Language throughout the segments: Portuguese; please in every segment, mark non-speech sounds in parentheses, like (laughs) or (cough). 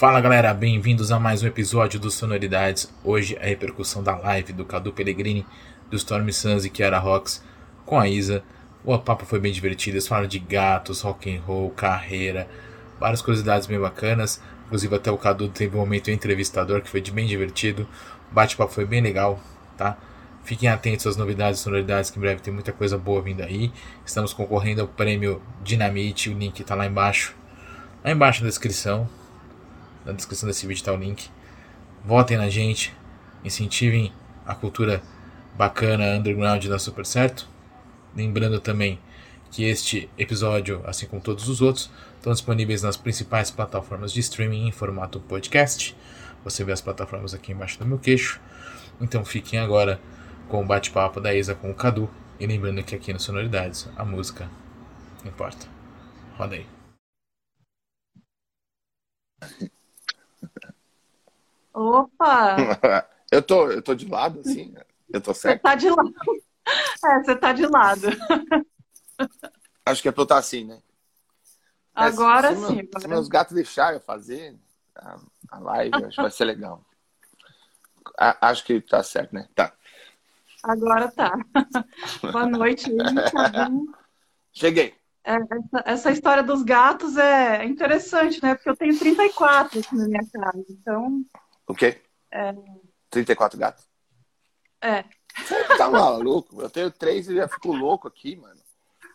Fala galera, bem-vindos a mais um episódio do Sonoridades. Hoje a repercussão da live do Cadu Pellegrini, do Storm Suns e Kiara Rocks com a Isa. O papo foi bem divertido, eles falaram de gatos, rock and roll, carreira, várias curiosidades bem bacanas. Inclusive até o Cadu teve um momento entrevistador que foi bem divertido. O bate-papo foi bem legal, tá? Fiquem atentos às novidades e sonoridades, que em breve tem muita coisa boa vindo aí. Estamos concorrendo ao prêmio Dinamite, o link está lá embaixo. Lá embaixo na descrição. Na descrição desse vídeo está o link. Votem na gente, incentivem a cultura bacana underground da Super Certo. Lembrando também que este episódio, assim como todos os outros, estão disponíveis nas principais plataformas de streaming em formato podcast. Você vê as plataformas aqui embaixo do meu queixo. Então fiquem agora com o bate-papo da Isa com o Cadu. E lembrando que aqui no Sonoridades a música importa. Roda aí. Opa! (laughs) eu, tô, eu tô de lado, assim? Eu tô certo? Você tá de lado. É, você tá de lado. Acho que é pra eu estar assim, né? Agora se, sim. Se, meu, se meus gatos deixarem eu fazer a, a live, acho que vai ser legal. A, acho que tá certo, né? Tá. Agora tá. Boa noite, (laughs) Cheguei. É, essa, essa, história dos gatos é interessante, né? Porque eu tenho 34 aqui na minha casa. Então. O quê? É... 34 gatos? É. Você tá maluco? Eu tenho três e já fico louco aqui, mano.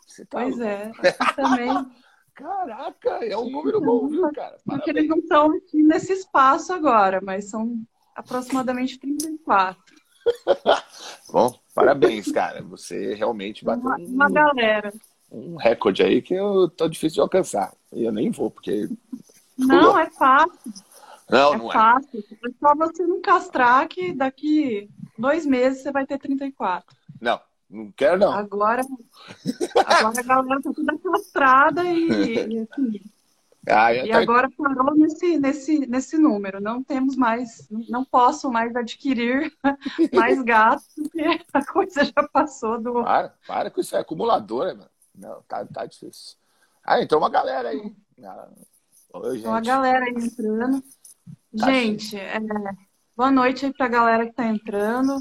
Você tá pois louco. é, também. (laughs) Caraca, é um número bom, viu, cara? Parabéns. Porque eles não estão aqui nesse espaço agora, mas são aproximadamente 34. (laughs) bom, parabéns, cara. Você realmente bateu uma, uma galera. Um recorde aí que eu tô difícil de alcançar. E eu nem vou, porque. Não, é fácil. Não, é não fácil. é. É só você não castrar que daqui dois meses você vai ter 34. Não, não quero não. Agora, agora a galera tá toda castrada e, e assim, ah, e tá... agora parou nesse, nesse, nesse número. Não temos mais, não posso mais adquirir (laughs) mais gatos, porque a coisa já passou do. Para, para com isso, é acumuladora, mano. Não, tá, tá difícil. Ah, entrou uma galera aí. Ah, oi, gente. Uma galera aí entrando. Tá gente, é, boa noite aí pra galera que tá entrando.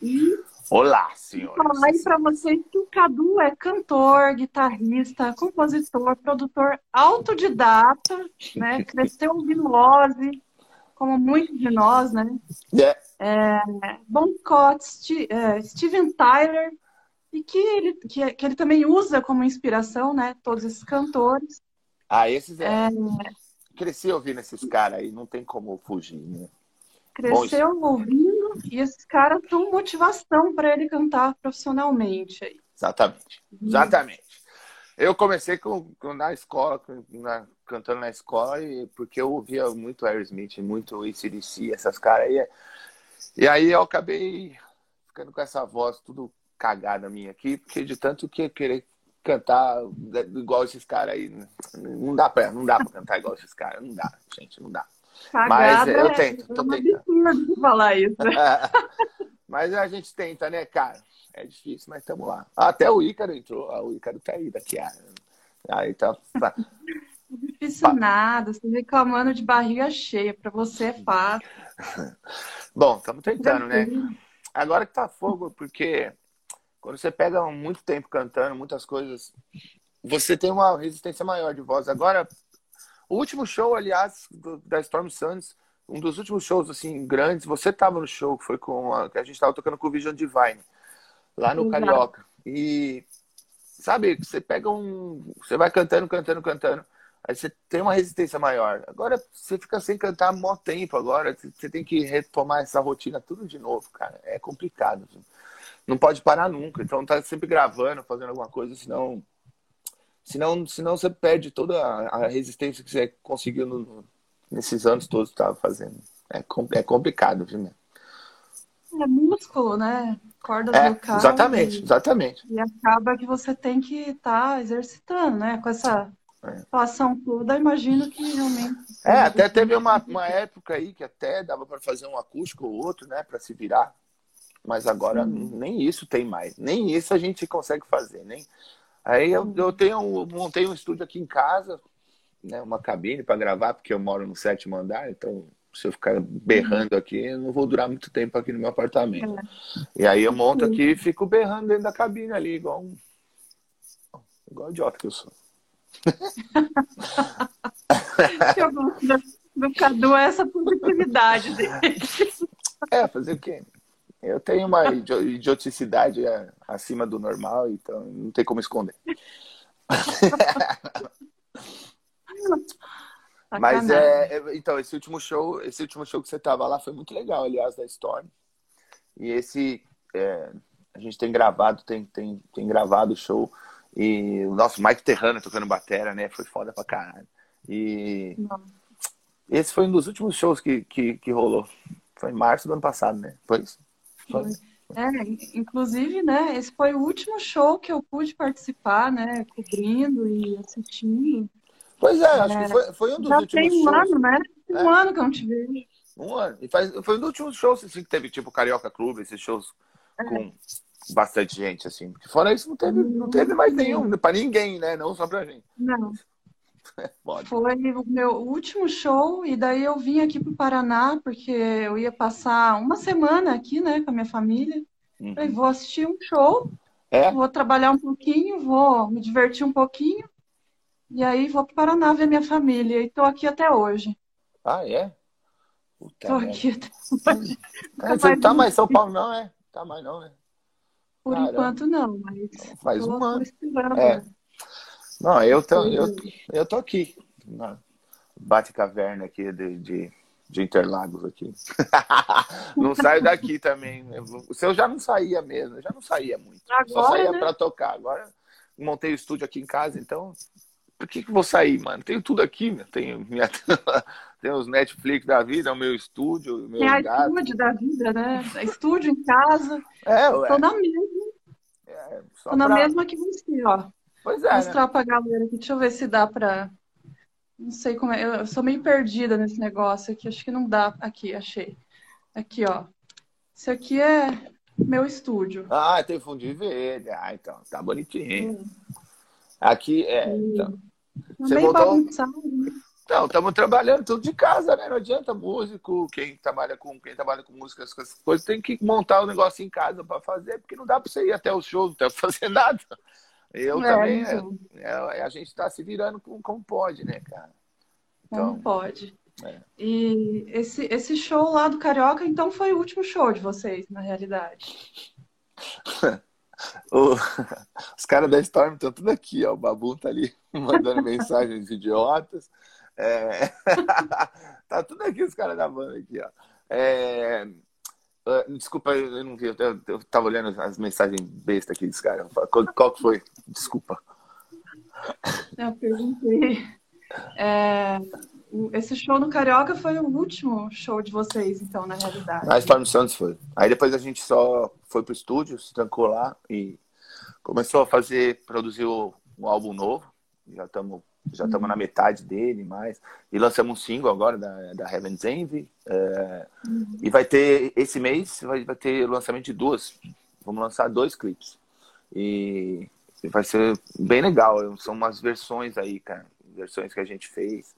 E Olá, senhora. falar aí pra vocês que o Cadu é cantor, guitarrista, compositor, produtor autodidata, né? (laughs) Cresceu ouvindo Ozzy, como muitos de nós, né? Yeah. É, Bon Scott, St é, Steven Tyler, e que ele, que, que, ele também usa como inspiração, né? Todos esses cantores. Ah, esses é. é Cresci ouvindo esses caras aí, não tem como fugir, né? Cresceu Bom, ouvindo e esses caras são motivação para ele cantar profissionalmente. Aí. Exatamente, exatamente. Eu comecei com, com na escola, com, na, cantando na escola, e, porque eu ouvia muito Aerosmith, muito ACDC, essas caras aí. E aí eu acabei ficando com essa voz tudo cagada minha aqui, porque de tanto que querer cantar igual esses caras aí, não dá pra, não dá pra cantar igual esses caras, não dá, gente, não dá. Cagada Mas eu tento, é tô tentando. de falar isso. (laughs) mas a gente tenta, né, cara? É difícil, mas estamos lá. Até o Ícaro entrou, ah, o Ícaro tá aí daqui. Aí tá. tá. Difícil pa... nada, você reclamando de barriga cheia, para você é fácil. (laughs) Bom, estamos tentando, né? Agora que tá fogo, porque quando você pega muito tempo cantando, muitas coisas, você tem uma resistência maior de voz. Agora, o último show, aliás, do, da Storm Suns, um dos últimos shows assim grandes, você estava no show que foi com a, que a gente estava tocando com o Vision Divine lá no. Carioca. E sabe, você pega um, você vai cantando, cantando, cantando, aí você tem uma resistência maior. Agora você fica sem cantar mó tempo agora, você tem que retomar essa rotina tudo de novo, cara. É complicado. Não pode parar nunca. Então tá sempre gravando, fazendo alguma coisa, senão senão, senão você perde toda a resistência que você conseguiu no, nesses anos todos que estava fazendo. É, é complicado, viu? É músculo, né? Corda É, vocal. exatamente, e, exatamente. e acaba que você tem que estar exercitando, né? Com essa É. situação toda, imagino que realmente. É, até teve uma, uma época aí que até dava para fazer um acústico ou outro, né, para se virar. Mas agora nem isso tem mais. Nem isso a gente consegue fazer, nem. Aí eu, eu tenho montei um estúdio aqui em casa né, uma cabine para gravar, porque eu moro no sétimo andar, então se eu ficar berrando aqui, eu não vou durar muito tempo aqui no meu apartamento. É. E aí eu monto aqui e fico berrando dentro da cabine ali, igual um. Igual idiota que eu sou. gosto do Cadu essa positividade dele. É, fazer o quê? Eu tenho uma idioticidade é, acima do normal, então não tem como esconder. (laughs) Mas é, é, então, esse último show, esse último show que você tava lá foi muito legal, aliás, da Storm. E esse é, a gente tem gravado, tem, tem, tem gravado o show. E o nosso Mike Terrano tocando batera, né? Foi foda pra caralho. E Não. esse foi um dos últimos shows que, que, que rolou. Foi em março do ano passado, né? Foi isso? É, inclusive, né, esse foi o último show que eu pude participar, né, cobrindo e assistindo. Pois é, acho é, que foi, foi um dos já últimos tem um shows. ano, né? Tem um é. ano que eu não te vejo. Um ano. E faz, foi um dos últimos shows assim, que teve, tipo, Carioca Clube, esses shows é. com bastante gente, assim. Fora isso, não teve, não teve mais nenhum, para ninguém, né? Não só pra gente. Não. Foi o meu último show, e daí eu vim aqui pro Paraná, porque eu ia passar uma semana aqui, né, com a minha família. Uhum. Falei, vou assistir um show, é? vou trabalhar um pouquinho, vou me divertir um pouquinho, e aí vou pro Paraná ver minha família. E tô aqui até hoje. Ah, é? Puta tô aqui até hoje. É, você não tá mais em São Paulo, não, é? Tá mais não, né? Por Caramba. enquanto não, mas. Faz um ano. É. Não, eu tô, eu, eu tô aqui. Na Bate-caverna aqui de, de, de, Interlagos aqui. (laughs) não saio daqui também. Se eu já não saía mesmo, eu já não saía muito. Agora, Só saía né? pra tocar. Agora montei o estúdio aqui em casa, então. Por que, que vou sair, mano? Tenho tudo aqui, meu. Tenho minha. (laughs) Tem os Netflix da vida, o meu estúdio, o meu Tem a estúdio da vida, né? Estúdio em casa. É, ué. Tô na mesma. É, Tô pra... na mesma que você, ó. Pois é. Mostrar né? pra galera aqui. Deixa eu ver se dá pra. Não sei como é. Eu sou meio perdida nesse negócio aqui. Acho que não dá. Aqui, achei. Aqui, ó. Isso aqui é meu estúdio. Ah, tem fundo verde. Ah, então. Tá bonitinho. Hum. Aqui é. Então. Você bem voltou... bagunçado, né? Não, estamos trabalhando tudo de casa, né? Não adianta músico, quem trabalha com quem trabalha com música, essas coisas, tem que montar o negócio em casa para fazer, porque não dá para você ir até o show, não dá para (laughs) fazer nada. Eu é, também, é, é, a gente está se virando como, como, pode, né, cara? Então, como pode. É. E esse, esse show lá do Carioca, então, foi o último show de vocês, na realidade. (laughs) os caras da Storm estão tudo aqui, ó. O Babu tá ali (laughs) mandando mensagens idiotas. É... (laughs) tá tudo aqui os caras da banda aqui, ó. É... Uh, desculpa, eu não vi, eu, eu tava olhando as mensagens besta aqui dos caras. Qual, qual que foi? Desculpa. Eu perguntei. É, esse show no Carioca foi o último show de vocês, então, na realidade. A Storm Santos foi. Aí depois a gente só foi pro estúdio, se trancou lá e começou a fazer, produzir o, um álbum novo. Já estamos já estamos na metade dele, mais. E lançamos um single agora da, da Heaven's Envy. É, uhum. E vai ter, esse mês, vai, vai ter lançamento de duas. Vamos lançar dois clipes. E vai ser bem legal. São umas versões aí, cara. Versões que a gente fez.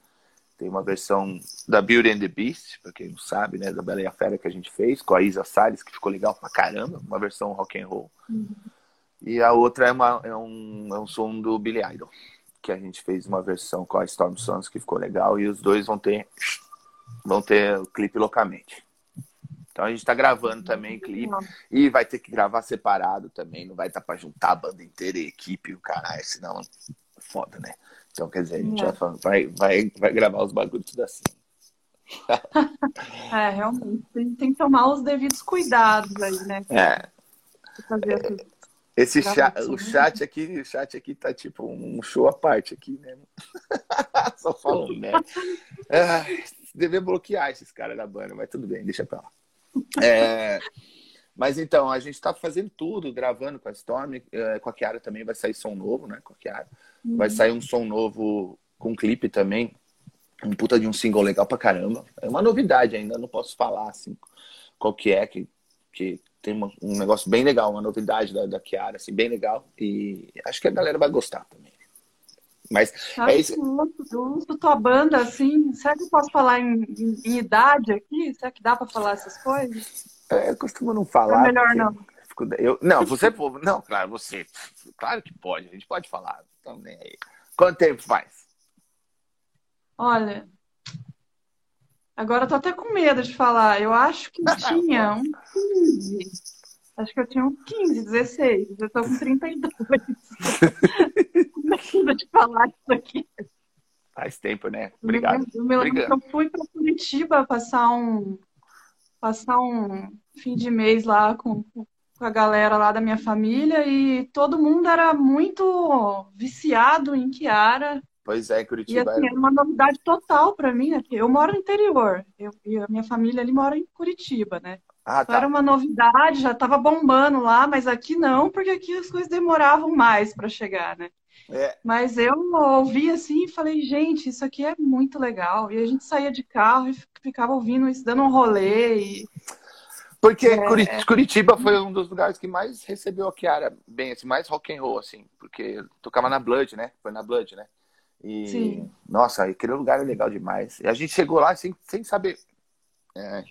Tem uma versão da Beauty and the Beast, pra quem não sabe, né? Da Bela e a Fera que a gente fez, com a Isa Salles, que ficou legal pra caramba. Uma versão rock and roll. Uhum. E a outra é, uma, é, um, é um som do Billy Idol que a gente fez uma versão com a Storm Sons que ficou legal e os dois vão ter vão ter o clipe loucamente. Então a gente está gravando também clipe e vai ter que gravar separado também, não vai estar para juntar a banda inteira e equipe o caralho, senão foda, né? Então quer dizer, a gente vai, vai, vai gravar os bagulhos tudo assim. (laughs) é, realmente. Tem, tem que tomar os devidos cuidados aí, né? É. Fazer é. Esse chat, o chat aqui, o chat aqui tá tipo um show à parte aqui, né? (laughs) Só falando, né? É, dever bloquear esses caras da banda, mas tudo bem, deixa pra lá. É, mas então, a gente tá fazendo tudo, gravando com a Storm, é, com a Kiara também vai sair som novo, né? Com a Kiara. Uhum. Vai sair um som novo com clipe também. Um puta de um single legal pra caramba. É uma novidade ainda, não posso falar assim qual que é, que, que tem uma, um negócio bem legal, uma novidade da, da Kiara, assim, bem legal. E acho que a galera vai gostar também. Mas Acho é isso. Eu uso tua banda assim. Será que eu posso falar em, em, em idade aqui? Será que dá para falar essas coisas? É, eu costumo não falar. É melhor não. Eu, não, você não, claro, você. Claro que pode, a gente pode falar. Então, nem aí. Quanto tempo faz? Olha, agora eu tô até com medo de falar. Eu acho que tinha um 15. Acho que eu tinha uns 15, 16. Eu tô com 32. Como (laughs) de falar isso aqui? Faz tempo, né? Obrigado. Eu me lembro que eu fui para Curitiba passar um, passar um fim de mês lá com, com a galera lá da minha família e todo mundo era muito viciado em Kiara. Pois é, Curitiba. E assim, era uma novidade total para mim. Aqui. Eu moro no interior eu, e a minha família ali mora em Curitiba, né? Ah, tá. Era uma novidade, já estava bombando lá, mas aqui não, porque aqui as coisas demoravam mais para chegar, né? É. Mas eu ouvi assim e falei, gente, isso aqui é muito legal. E a gente saía de carro e ficava ouvindo isso, dando um rolê. E... Porque é... Curitiba foi um dos lugares que mais recebeu a Kiara bem, assim, mais rock and roll, assim, porque tocava na Blood, né? Foi na Blood, né? E, Sim. nossa, aquele lugar é legal demais. E a gente chegou lá sem, sem saber. É,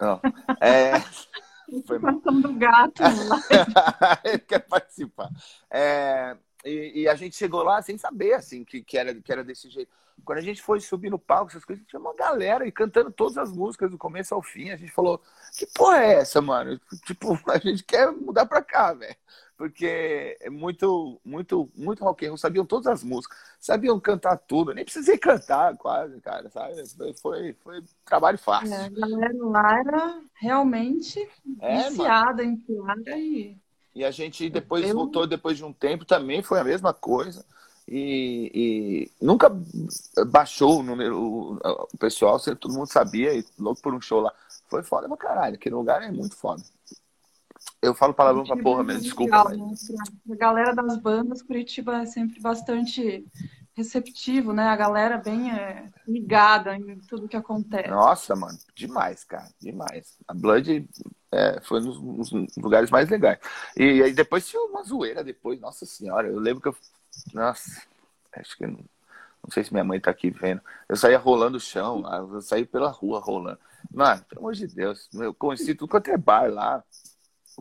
não. É... (laughs) Foi do gato. (laughs) Ele quer participar. É... E, e, a gente chegou lá sem saber, assim, que, que, era, que era desse jeito. Quando a gente foi subir no palco, essas coisas, tinha uma galera e cantando todas as músicas do começo ao fim. A gente falou, que porra é essa, mano? Tipo, (laughs) a gente quer mudar pra cá, velho porque é muito, muito, muito rock and roll. Sabiam todas as músicas, sabiam cantar tudo. Nem precisei cantar quase, cara, sabe? Foi, foi trabalho fácil. É, a galera lá era realmente é, viciada em piada e... E a gente depois Eu... voltou, depois de um tempo, também foi a mesma coisa. E, e, nunca baixou o número, o, o pessoal, todo mundo sabia, e louco por um show lá. Foi foda pra caralho, aquele lugar é muito foda. Eu falo palavrão pra porra mesmo, desculpa. Legal, mas... Né? A galera das bandas, Curitiba é sempre bastante receptivo, né? A galera bem é, ligada em tudo que acontece. Nossa, mano, demais, cara, demais. A Blood é, foi nos, nos, lugares mais legais. E aí depois tinha uma zoeira depois, nossa senhora, eu lembro que eu. Nossa, acho que. Não, não sei se minha mãe tá aqui vendo. Eu saía rolando o chão, eu saí pela rua rolando. Mano, pelo amor de Deus, eu conheci tudo quanto é bar lá.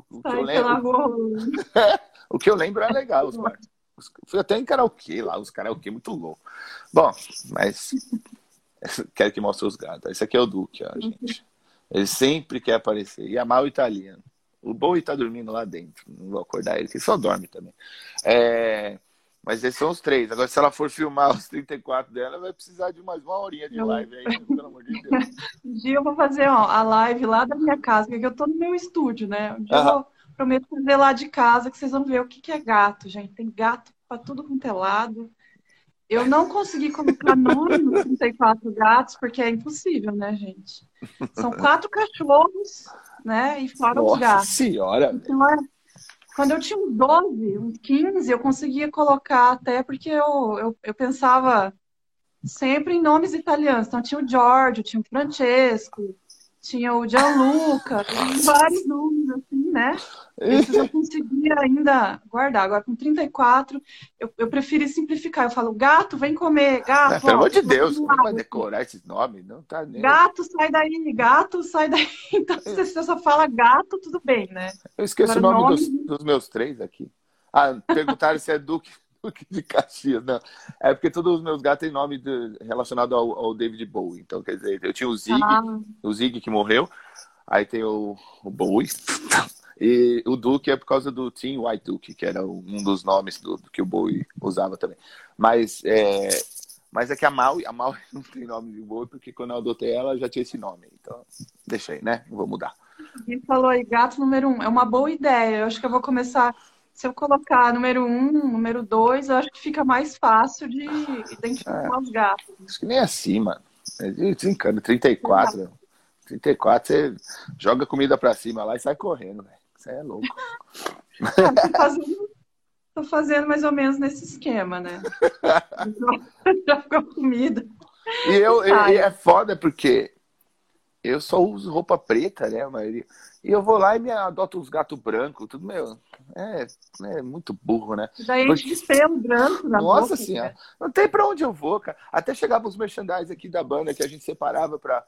O, que eu lembro... (laughs) o que eu lembro é legal, os bar. Fui até em karaokê lá, os karaokê muito louco. Bom, mas (laughs) quero que mostre os gatos. Esse aqui é o Duque, ó, gente. Ele sempre quer aparecer. E amar o italiano. O Bowie tá dormindo lá dentro. Não vou acordar ele, que só dorme também. É... Mas esses são os três. Agora, se ela for filmar os 34 dela, vai precisar de mais uma horinha de live aí, pelo amor de Deus. (laughs) Um dia eu vou fazer ó, a live lá da minha casa, porque eu tô no meu estúdio, né? Um dia uhum. eu prometo fazer lá de casa, que vocês vão ver o que, que é gato, gente. Tem gato para tudo quanto é lado. Eu não consegui colocar nome nos 34 gatos, porque é impossível, né, gente? São quatro cachorros, né? E fora Nossa os gatos. Nossa senhora! Então, é, quando eu tinha uns 12, uns 15, eu conseguia colocar até porque eu, eu, eu pensava sempre em nomes italianos. Então tinha o Giorgio, tinha o Francesco, tinha o Gianluca, vários nomes, assim, né? Esses eu (laughs) conseguia ainda guardar. Agora, com 34, eu, eu preferi simplificar. Eu falo, gato, vem comer, gato. pelo amor de Deus, não vai decorar esses nomes, não tá nem. Gato, sai daí, gato, sai daí. (laughs) Então, se você só fala gato, tudo bem, né? Eu esqueço Agora, o nome, nome... Dos, dos, meus três aqui. Ah, perguntaram se é Duque. Duque (laughs) de Caxias, não. É porque todos os meus gatos têm nome de, relacionado ao, ao, David Bowie. Então, quer dizer, eu tinha o Zig, ah. o Zig que morreu. Aí tem o, o Bowie. (laughs) E o Duke é por causa do Tim White Duke, que era um dos nomes do, do que o Bowie usava também. Mas é, mas é que a Maui, a Maui (laughs) não tem nome de Bowie, porque quando eu adotei ela já tinha esse nome. Então, deixei, né? Não vou mudar. Ele falou aí, gato número um. É uma boa ideia. Eu acho que eu vou começar se eu colocar número um, número dois, eu acho que fica mais fácil de identificar é, os gatos. Acho que nem assim, mano. É desencana, 34. É. 34, você joga comida pra cima lá e sai correndo, velho. Você é louco. Ah, tô, fazendo, tô fazendo mais ou menos nesse esquema, né? (laughs) Joga (laughs) comida. E, eu, e é foda porque eu só uso roupa preta, né, a maioria. E eu vou lá e me adoto uns gatos brancos, tudo meu. É, é muito burro, né? Daí a gente pelo branco na Nossa boca, senhora, né? não tem pra onde eu vou, cara. Até chegava os merchandise aqui da banda que a gente separava pra,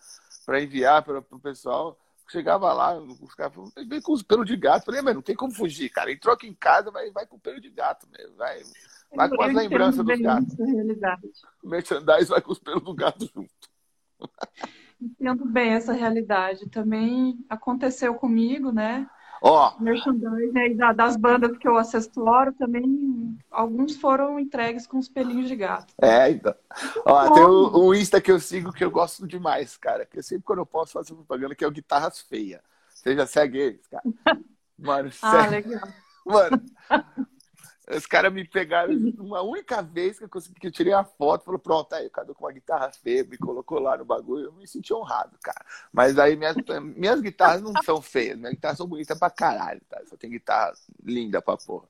pra enviar para pro pessoal. Chegava lá, os caras vem com os pelos de gato. Falei, mas não tem como fugir, cara. Entrou aqui em casa, vai, vai com pelo de gato mesmo. Vai, vai com as lembranças dos gatos. O merchandise vai com os pelos do gato junto. (laughs) Entendo bem essa realidade. Também aconteceu comigo, né? Ó. Oh. Merchandising aí das bandas que eu assessoro também, alguns foram entregues com os pelinhos de gato. É, então. Ó, tem um, um Insta que eu sigo que eu gosto demais, cara. Que sempre quando eu posso fazer propaganda, que é o Guitarras Feia. Você já segue eles, cara? (laughs) Mano, ah, segue. legal. Mano, os caras me pegaram uma única vez que eu consegui, que eu tirei a foto, falou, pronto, aí o Cadu com uma guitarra feia, me colocou lá no bagulho, eu me senti honrado, cara. Mas aí minhas, minhas guitarras não são feias, minhas guitarras são bonitas pra caralho, tá? Só tem guitarra linda pra porra.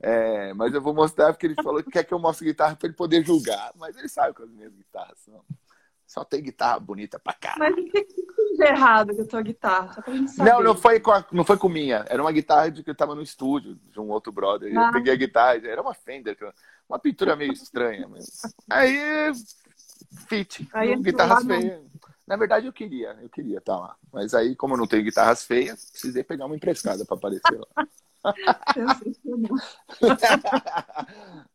É, mas eu vou mostrar porque ele falou que quer que eu mostre guitarra pra ele poder julgar. Mas ele sabe que as minhas guitarras são. Só tem guitarra bonita pra caralho. Mas o que, de errado com a tua guitarra? Só pra gente saber. Não, não foi, com a, não foi com minha. Era uma guitarra de que eu tava no estúdio de um outro brother. Ah. Eu peguei a guitarra, era uma Fender, uma pintura meio estranha. Mas... Aí, fit. Aí, guitarras feias. Na verdade, eu queria, eu queria estar tá lá. Mas aí, como eu não tenho guitarras feias, precisei pegar uma emprestada para aparecer lá. (laughs) (laughs)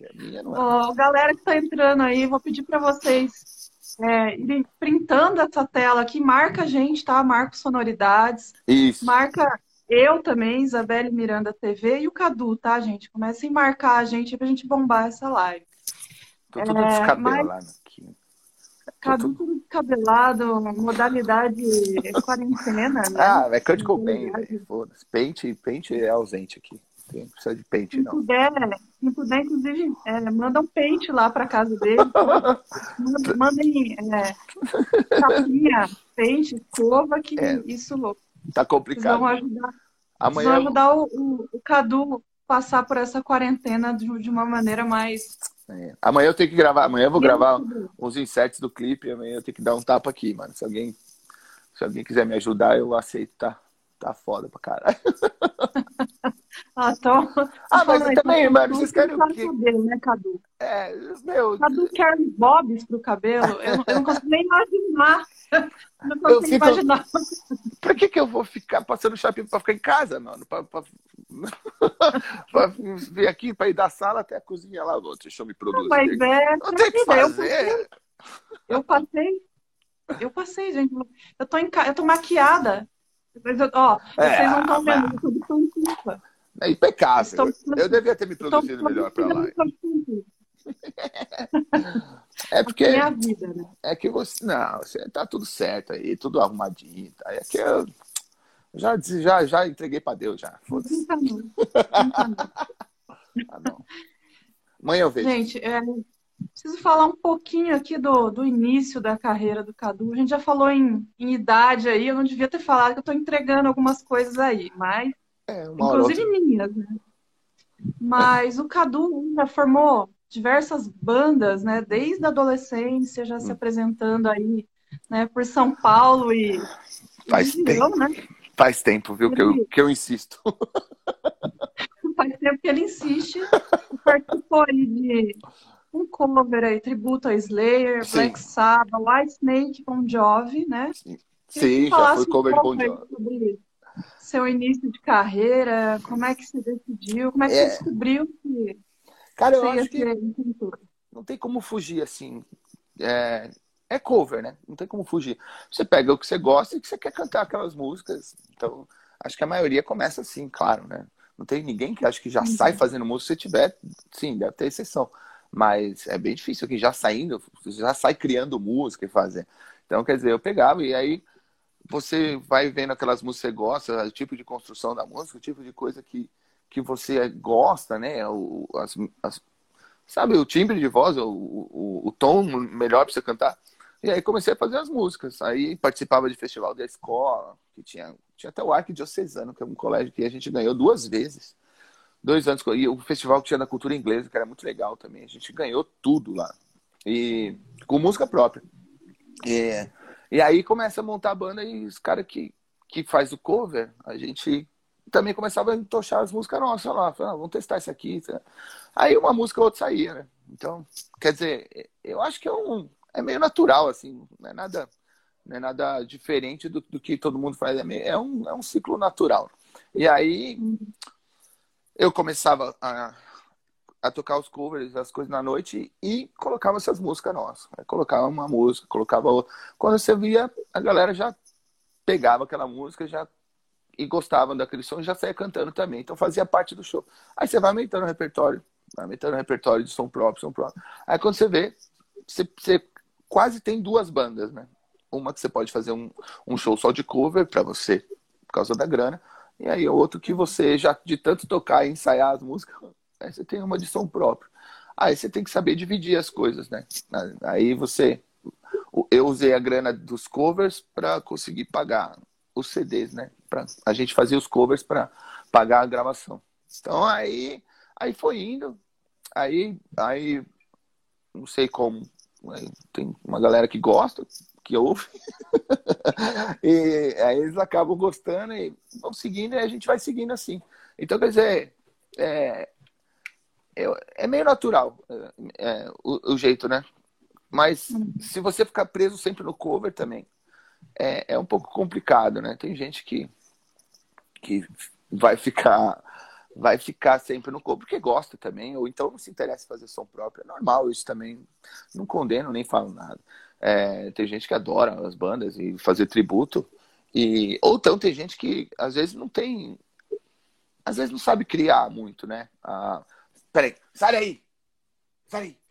é, minha não é. Oh, galera que está entrando aí, vou pedir para vocês é, printando essa tela aqui, marca a gente, tá? Marca sonoridades. Isso. Marca eu também, Isabelle Miranda TV e o Cadu, tá, gente? Comecem a marcar a gente pra gente bombar essa live. Tô tudo é, descabelado mas... aqui. Cadu tudo descabelado, modalidade quarentena, né? Ah, é Kurt Cobain, velho. Foda-se. Pente, pente é ausente aqui. Tem, precisa de pente, não. Puder, se puder, inclusive, é, manda um pente lá para casa dele. (laughs) Mandem é, capinha, pente, escova, que é, isso tá complicado. Vão ajudar, Amanhã... vão ajudar o, o, o Cadu passar por essa quarentena de, de uma maneira mais. É. Amanhã eu tenho que gravar, amanhã eu vou gravar os insets do clipe, amanhã eu tenho que dar um tapa aqui, mano. Se alguém, se alguém quiser me ajudar, eu aceito, tá? Tá foda pra caralho. (laughs) Ah, tô, ah mas aí, também, mano, vocês querem o quê? Cabelo, né, Cadu? É, meu... Cadu quer bobs pro cabelo? Eu, eu não consigo nem imaginar. Não consigo fico... imaginar. Pra que que eu vou ficar passando shopping pra ficar em casa, mano? Pra, pra... (laughs) pra vir aqui, pra ir da sala até a cozinha lá, deixa eu me produzir. Mas é... Não tem que fazer. Eu passei, eu passei, gente. Eu tô, em... eu tô maquiada. Ó, é, vocês não estão vendo, eu tô de pantufa. É impecável. Estou... Eu devia ter me produzido melhor para lá. (laughs) É porque. É a vida, né? É que você. Não, você tá tudo certo aí, tudo arrumadinho. Tá? É que eu já, já, já entreguei para Deus já. Foda-se. Não, não. ah, não. Amanhã eu vejo. Gente, é, preciso falar um pouquinho aqui do, do início da carreira do Cadu. A gente já falou em, em idade aí, eu não devia ter falado que eu estou entregando algumas coisas aí, mas é, inclusive minhas, né? Mas o Cadu já formou diversas bandas, né? Desde a adolescência, já se hum. apresentando aí, né? Por São Paulo e... Faz e tempo, né? Faz tempo, viu? Ele... Que, eu, que eu insisto. (laughs) Faz tempo que ele insiste. Participou aí de um cover aí, tributo a Slayer, Sim. Black Sabbath, White Snake, Bon Jovi, né? Sim, Sim já foi cover de Bon Jovi. Sobre seu início de carreira, como é que você decidiu, como é que é... você descobriu que Cara, eu acho que não tem como fugir assim. É... é cover, né? Não tem como fugir. Você pega o que você gosta e que você quer cantar aquelas músicas. Então, acho que a maioria começa assim, claro, né? Não tem ninguém que acho que já uhum. sai fazendo música. Se tiver, sim, deve ter exceção. Mas é bem difícil quem já saindo, já sai criando música e fazer. Então, quer dizer, eu pegava e aí você vai vendo aquelas músicas que você gosta, o tipo de construção da música, o tipo de coisa que, que você gosta, né? O, as, as, sabe, o timbre de voz, o, o, o tom melhor para você cantar. E aí comecei a fazer as músicas. Aí participava de festival da escola, que tinha, tinha até o Arquidiocesano, que é um colégio que a gente ganhou duas vezes. Dois anos. E o festival que tinha da cultura inglesa, que era muito legal também. A gente ganhou tudo lá. E com música própria. E aí começa a montar a banda e os caras que, que faz o cover, a gente também começava a entochar as músicas nossas lá. Ah, vamos testar isso aqui. Aí uma música ou outra saía, né? Então, quer dizer, eu acho que é um. É meio natural, assim, não é nada, não é nada diferente do, do que todo mundo faz. É, meio, é, um, é um ciclo natural. E aí eu começava a, a tocar os covers, as coisas na noite e colocava essas músicas nossas. colocava uma música, colocava outra. Quando você via, a galera já pegava aquela música já e gostava daquele som e já saía cantando também. Então fazia parte do show. Aí você vai aumentando o repertório, vai aumentando o repertório de som próprio, som próprio. Aí quando você vê, você, você quase tem duas bandas, né? Uma que você pode fazer um, um show só de cover para você, por causa da grana. E aí outro que você já de tanto tocar e ensaiar as músicas, aí você tem uma de som próprio. Aí você tem que saber dividir as coisas, né? Aí você eu usei a grana dos covers para conseguir pagar os CDs, né? Pra, a gente fazia os covers para pagar a gravação. Então aí, aí foi indo. Aí, aí não sei como. Tem uma galera que gosta, que ouve. (laughs) e aí eles acabam gostando e vão seguindo e a gente vai seguindo assim. Então, quer dizer, é, é, é meio natural é, o, o, jeito, né? Mas uhum. se você ficar preso sempre no cover também, é, é um pouco complicado, né? Tem gente que, que vai ficar vai ficar sempre no cover porque gosta também, ou então não se interessa em fazer som próprio. É normal isso também. Não condeno nem falo nada. É, tem gente que adora as bandas e fazer tributo. E, ou então tem gente que às vezes não tem. Às vezes não sabe criar muito, né? Peraí, sai daí! Sai daí!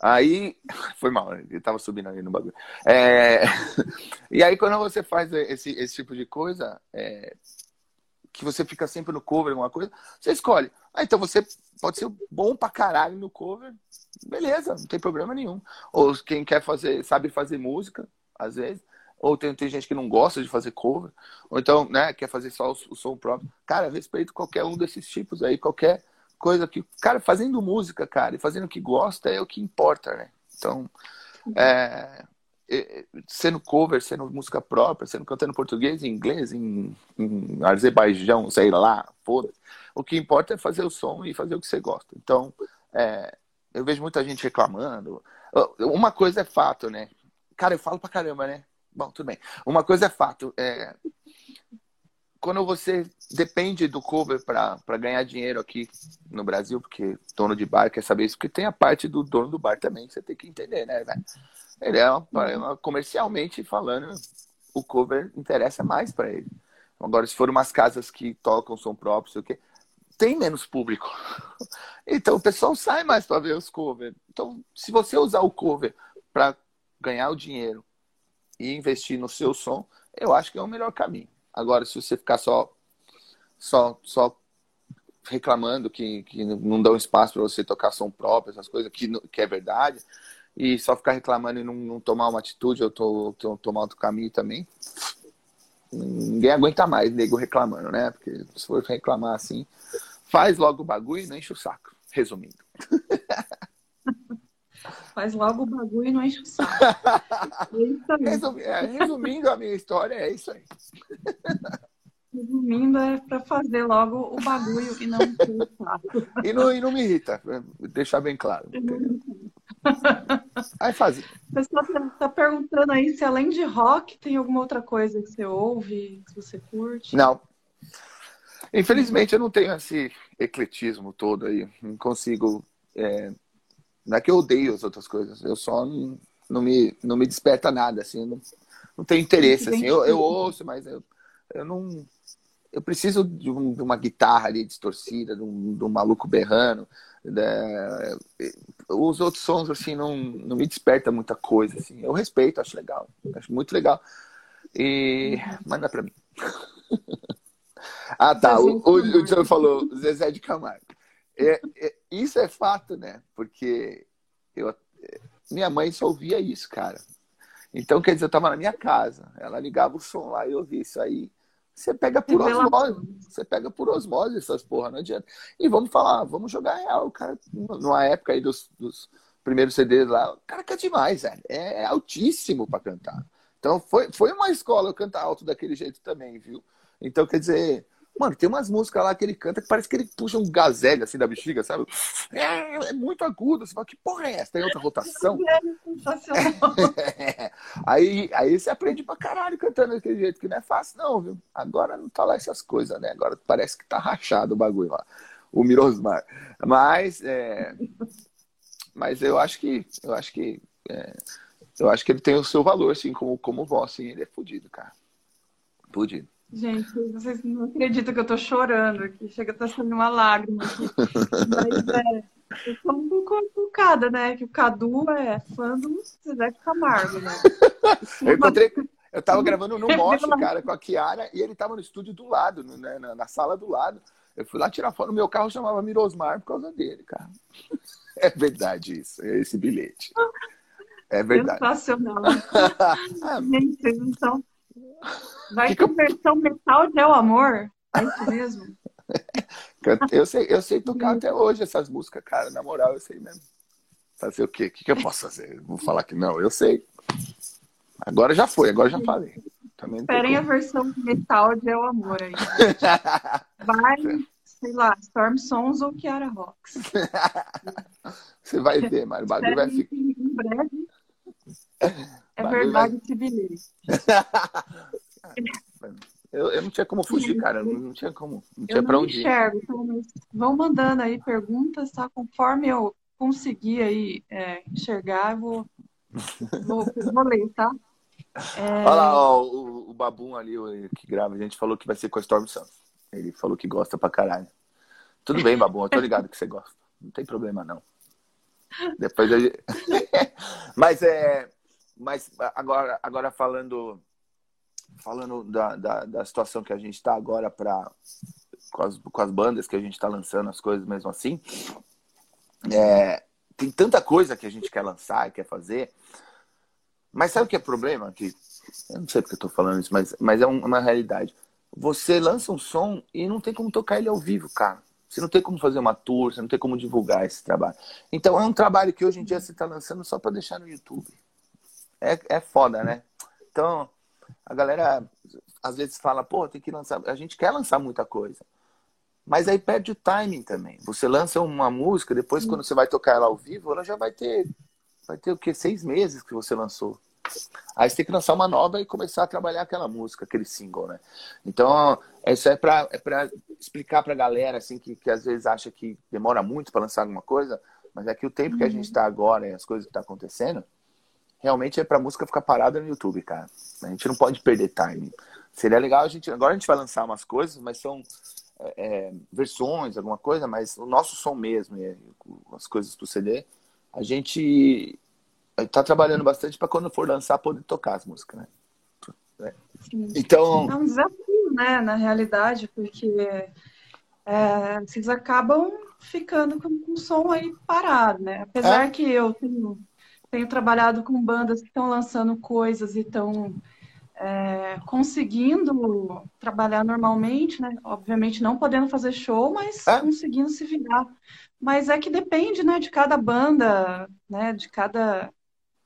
Aí, (laughs) foi mal, ele tava subindo ali no bagulho. É, (laughs) e aí, quando você faz esse, esse tipo de coisa, é, que você fica sempre no cover, alguma coisa, você escolhe. Ah, então você pode ser bom pra caralho no cover, beleza, não tem problema nenhum. Ou quem quer fazer, sabe fazer música, às vezes. Ou tem, tem gente que não gosta de fazer cover, ou então, né, quer fazer só o, o som próprio. Cara, respeito qualquer um desses tipos aí, qualquer coisa que, cara, fazendo música, cara, e fazendo o que gosta é o que importa, né? Então, é, sendo cover, sendo música própria, sendo cantando em português, em inglês, em, em Azerbaijão, sei lá, foda O que importa é fazer o som e fazer o que você gosta. Então, é, eu vejo muita gente reclamando. Uma coisa é fato, né? Cara, eu falo pra caramba, né? Bom, tudo bem. Uma coisa é fato. É, quando você depende do cover para ganhar dinheiro aqui no Brasil, porque dono de bar quer saber isso, porque tem a parte do dono do bar também que você tem que entender, né? Ele é uma, comercialmente falando, o cover interessa mais para ele. Agora, se for umas casas que tocam som próprio, sei o quê, tem menos público. (laughs) Então o pessoal sai mais para ver os covers. Então, se você usar o cover para ganhar o dinheiro e investir no seu som, eu acho que é o melhor caminho. Agora, se você ficar só só, só reclamando que, que não dão espaço para você tocar som próprio, essas coisas, que, que é verdade, e só ficar reclamando e não, não tomar uma atitude ou to, to, tomar outro caminho também, ninguém aguenta mais, nego reclamando, né? Porque se for reclamar assim, faz logo o bagulho e não enche o saco. Resumindo. (laughs) Faz logo o bagulho e não enche o saco. (laughs) É, resumindo a minha história, é isso aí. Resumindo, é para fazer logo o bagulho e não encher o saco. E não, e não me irrita, deixar bem claro. Aí faz. O pessoal está tá perguntando aí se além de rock tem alguma outra coisa que você ouve, que você curte. Não. Infelizmente eu não tenho esse ecletismo todo aí. Não consigo é, não é que eu odeio as outras coisas, eu só não, não, me, não me desperta nada, assim, não, não tenho interesse, assim, eu, eu ouço, mas eu, eu não. Eu preciso de, um, de uma guitarra ali distorcida, de um, de um maluco berrando. Né? Os outros sons, assim, não, não me desperta muita coisa, assim. Eu respeito, acho legal, acho muito legal. E manda pra mim. (laughs) ah, tá. O, o, o John falou, Zezé de Camargo. É, é, isso é fato, né? Porque eu, minha mãe só ouvia isso, cara. Então, quer dizer, eu tava na minha casa, ela ligava o som lá e eu ouvia isso aí. Você pega por osmose, você pega por osmose essas porra, não adianta. E vamos falar, vamos jogar real, cara. Numa época aí dos, dos primeiros CDs lá, o cara canta demais, velho. É altíssimo para cantar. Então foi, foi uma escola eu cantar alto daquele jeito também, viu? Então, quer dizer, Mano, tem umas músicas lá que ele canta que parece que ele puxa um gazelle assim da bexiga, sabe? É, é muito agudo. Você fala, que porra é essa? Tem outra rotação? (laughs) É, (laughs) aí, aí você aprende pra caralho cantando daquele jeito, que não é fácil, não, viu? Agora não tá lá essas coisas, né? Agora parece que tá rachado o bagulho lá. O Mirosmar. Mas, é... mas eu acho que. Eu acho que. É... Eu acho que ele tem o seu valor, assim, como, como voz, assim, ele é fodido, cara. Fodido. Gente, vocês não acreditam que eu tô chorando aqui. Chega a estar sendo uma lágrima aqui. Mas é, eu sou um pouco complicada, né? Que o Cadu é fã do Zé Camargo, né? eu encontrei. Eu tava gravando no Mosh, cara, com a Kiara, e ele tava no estúdio do lado, né, na, na sala do lado. Eu fui lá tirar foto. Meu carro chamava Mirosmar por causa dele, cara. (laughs) É verdade isso, é esse bilhete. É verdade. Sensacional. (laughs) Gente, vocês não são Vai que versão metal de é o amor? É isso mesmo? (laughs) eu, sei, eu sei tocar até hoje essas músicas, cara. Na moral, eu sei mesmo. Fazer o quê? O que, que eu posso fazer? Vou falar que não, eu sei. Agora já foi, agora já falei. Também Esperem a versão metal de É o Amor aí. Vai, (laughs) sei lá, Storm Sons ou Kiara Rocks. (laughs) Você vai ver, mas o bagulho vai ficar. Em breve. É verdade vai... esse bilhete. Eu, eu não tinha como fugir, cara. Não, não tinha como. Não tinha para onde enxergo, ir. Então, vão mandando aí perguntas, tá? Conforme eu conseguir aí é, enxergar, eu vou, vou, vou ler, tá? É... Olha lá, ó, o, o Babum ali que grava, a gente falou que vai ser com a Storm Santos. Ele falou que gosta pra caralho. Tudo bem, Babum, eu tô ligado que você gosta. Não tem problema, não. Depois a gente... (laughs) Mas é. Mas agora, agora falando falando da, da, da situação que a gente está agora para com as, com as bandas que a gente está lançando as coisas mesmo assim, é, tem tanta coisa que a gente quer lançar quer fazer, mas sabe o que é problema? Que, eu não sei porque eu estou falando isso, mas, mas é uma realidade. Você lança um som e não tem como tocar ele ao vivo, cara. Você não tem como fazer uma tour, você não tem como divulgar esse trabalho. Então é um trabalho que hoje em dia você está lançando só para deixar no YouTube. É, é foda, né? Então, a galera às vezes fala, pô, tem que lançar. A gente quer lançar muita coisa. Mas aí perde o timing também. Você lança uma música, depois quando você vai tocar ela ao vivo, ela já vai ter. Vai ter o quê? Seis meses que você lançou. Aí você tem que lançar uma nova e começar a trabalhar aquela música, aquele single, né? Então, isso é para é pra explicar pra galera, assim, que, que às vezes acha que demora muito para lançar alguma coisa, mas é que o tempo uhum. que a gente está agora e as coisas que estão tá acontecendo, realmente é pra música ficar parada no YouTube, cara. A gente não pode perder time. Seria legal a gente. Agora a gente vai lançar umas coisas, mas são é, é versões, alguma coisa, mas o nosso som mesmo, as coisas pro CD, a gente tá trabalhando bastante para quando for lançar poder tocar as músicas, né? É. Então. É um desafio, né, na realidade, porque é, vocês acabam ficando com o som aí parado, né? Apesar é. que eu tenho tenho trabalhado com bandas que estão lançando coisas e estão é, conseguindo trabalhar normalmente, né? Obviamente não podendo fazer show, mas é. conseguindo se virar. Mas é que depende, né, de cada banda, né, de cada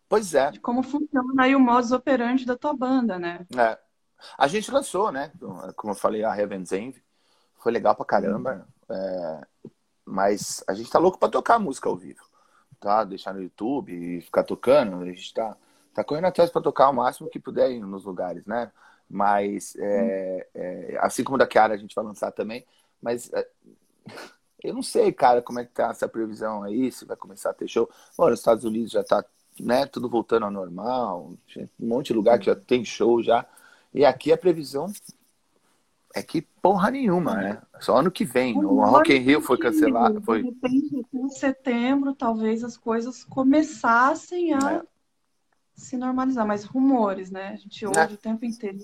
Pois é. De como funciona aí o modus operandi da tua banda, né? É. A gente lançou, né? Como eu falei, a Heaven's Envy. Foi legal pra caramba. É... Mas a gente tá louco pra tocar música ao vivo tá? Deixar no YouTube e ficar tocando. A gente tá, tá correndo atrás para tocar o máximo que puder nos lugares, né? Mas, é, é, assim como da Kiara a gente vai lançar também, mas é, (laughs) eu não sei, cara, como é que tá essa previsão aí, se vai começar a ter show. Bom, nos Estados Unidos já tá, né, tudo voltando ao normal, um monte de lugar que já tem show já. E aqui a previsão é que porra nenhuma, né? Só ano que vem. O Rock in Rio foi cancelado. Foi... De repente, em setembro, talvez as coisas começassem a é. se normalizar. Mas rumores, né? A gente ouve é. o tempo inteiro.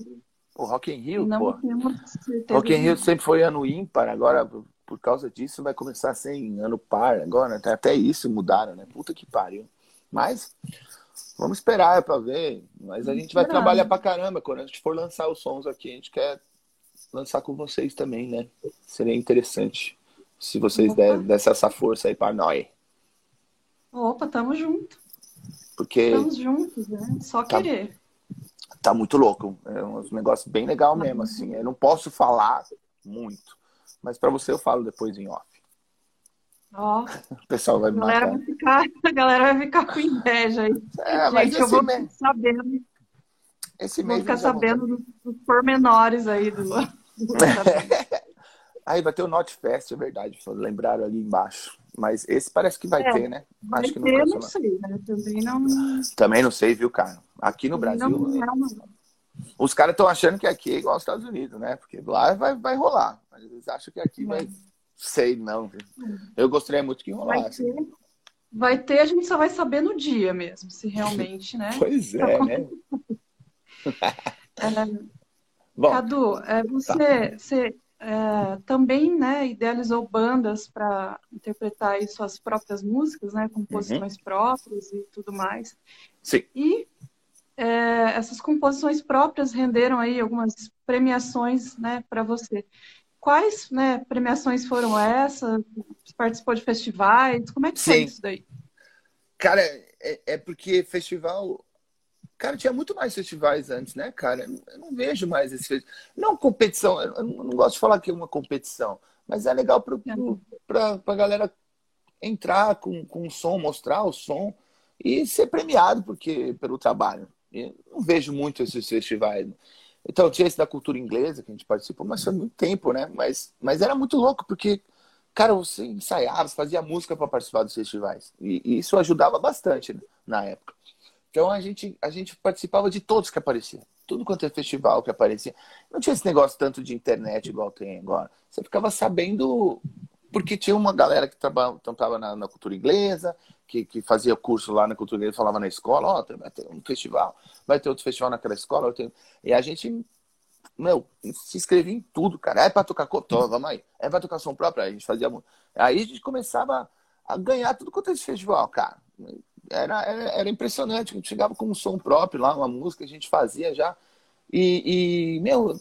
O Rock in Rio, pô. Rock in Rio sempre foi ano ímpar, agora por causa disso vai começar a ser em ano par agora. Até isso mudaram, né? Puta que pariu. Mas vamos esperar para ver. Mas a gente vai trabalhar pra caramba. Quando a gente for lançar os sons aqui, a gente quer lançar com vocês também, né? Seria interessante se vocês der, dessem essa força aí para nós. Opa, tamo junto. Porque. Estamos juntos, né? Só tá, querer. Tá muito louco. É um negócio bem legal mesmo, assim. Eu não posso falar muito, mas para você eu falo depois em off. Ó, oh, (laughs) o pessoal vai me matar. Vai ficar, a galera vai ficar com inveja aí. (laughs) É, mas Gente, eu vou mês, sabendo. Esse mês vou ficar sabendo dos, dos pormenores aí do. (laughs) aí vai ter o Not Fest, é verdade. Lembraram ali embaixo. Mas esse parece que vai é, ter, né? Vai Acho que ter, não sei, né? Também não. Também não sei, viu, cara? Aqui no Brasil. Não, não, não. Os caras estão achando que aqui é igual aos Estados Unidos, né? Porque lá vai, vai rolar. Mas eles acham que aqui é. vai. Sei, não. Eu gostaria muito que rolasse. Vai ter, vai ter, a gente só vai saber no dia mesmo, se realmente, né? (laughs) pois é, né? (laughs) é... Bom, Cadu, é, você, tá. você é, também né, idealizou bandas para interpretar suas próprias músicas, né, composições uhum. próprias e tudo mais. Sim. E é, essas composições próprias renderam aí algumas premiações né, para você. Quais né, premiações foram essas? Você participou de festivais? Como é que Sim. foi isso daí? Cara, é, é porque festival Cara, tinha muito mais festivais antes, né, cara? Eu não vejo mais esse festival. Não competição, eu não gosto de falar que é uma competição, mas é legal para a galera entrar com, com o som, mostrar o som e ser premiado porque, pelo trabalho. Eu não vejo muito esses festivais. Então, tinha esse da cultura inglesa que a gente participou, mas foi muito tempo, né? Mas, mas era muito louco, porque, cara, você ensaiava, você fazia música para participar dos festivais. E, e, isso ajudava bastante né, na época. Então a gente, a gente participava de todos que apareciam. Tudo quanto é festival que aparecia. Não tinha esse negócio tanto de internet igual tem agora. Você ficava sabendo porque tinha uma galera que trabalhava na, na, cultura inglesa, que, que fazia curso lá na cultura inglesa, falava na escola, ó, oh, vai ter um festival, vai ter outro festival naquela escola. E a gente, meu, se inscrevia em tudo, cara. É pra tocar cotó, vamos aí. É pra tocar som próprio, a gente fazia muito. Aí a gente começava a ganhar tudo quanto é esse festival, cara era, era, era, impressionante. A gente chegava com um som próprio lá, uma música a gente fazia já. E, e meu,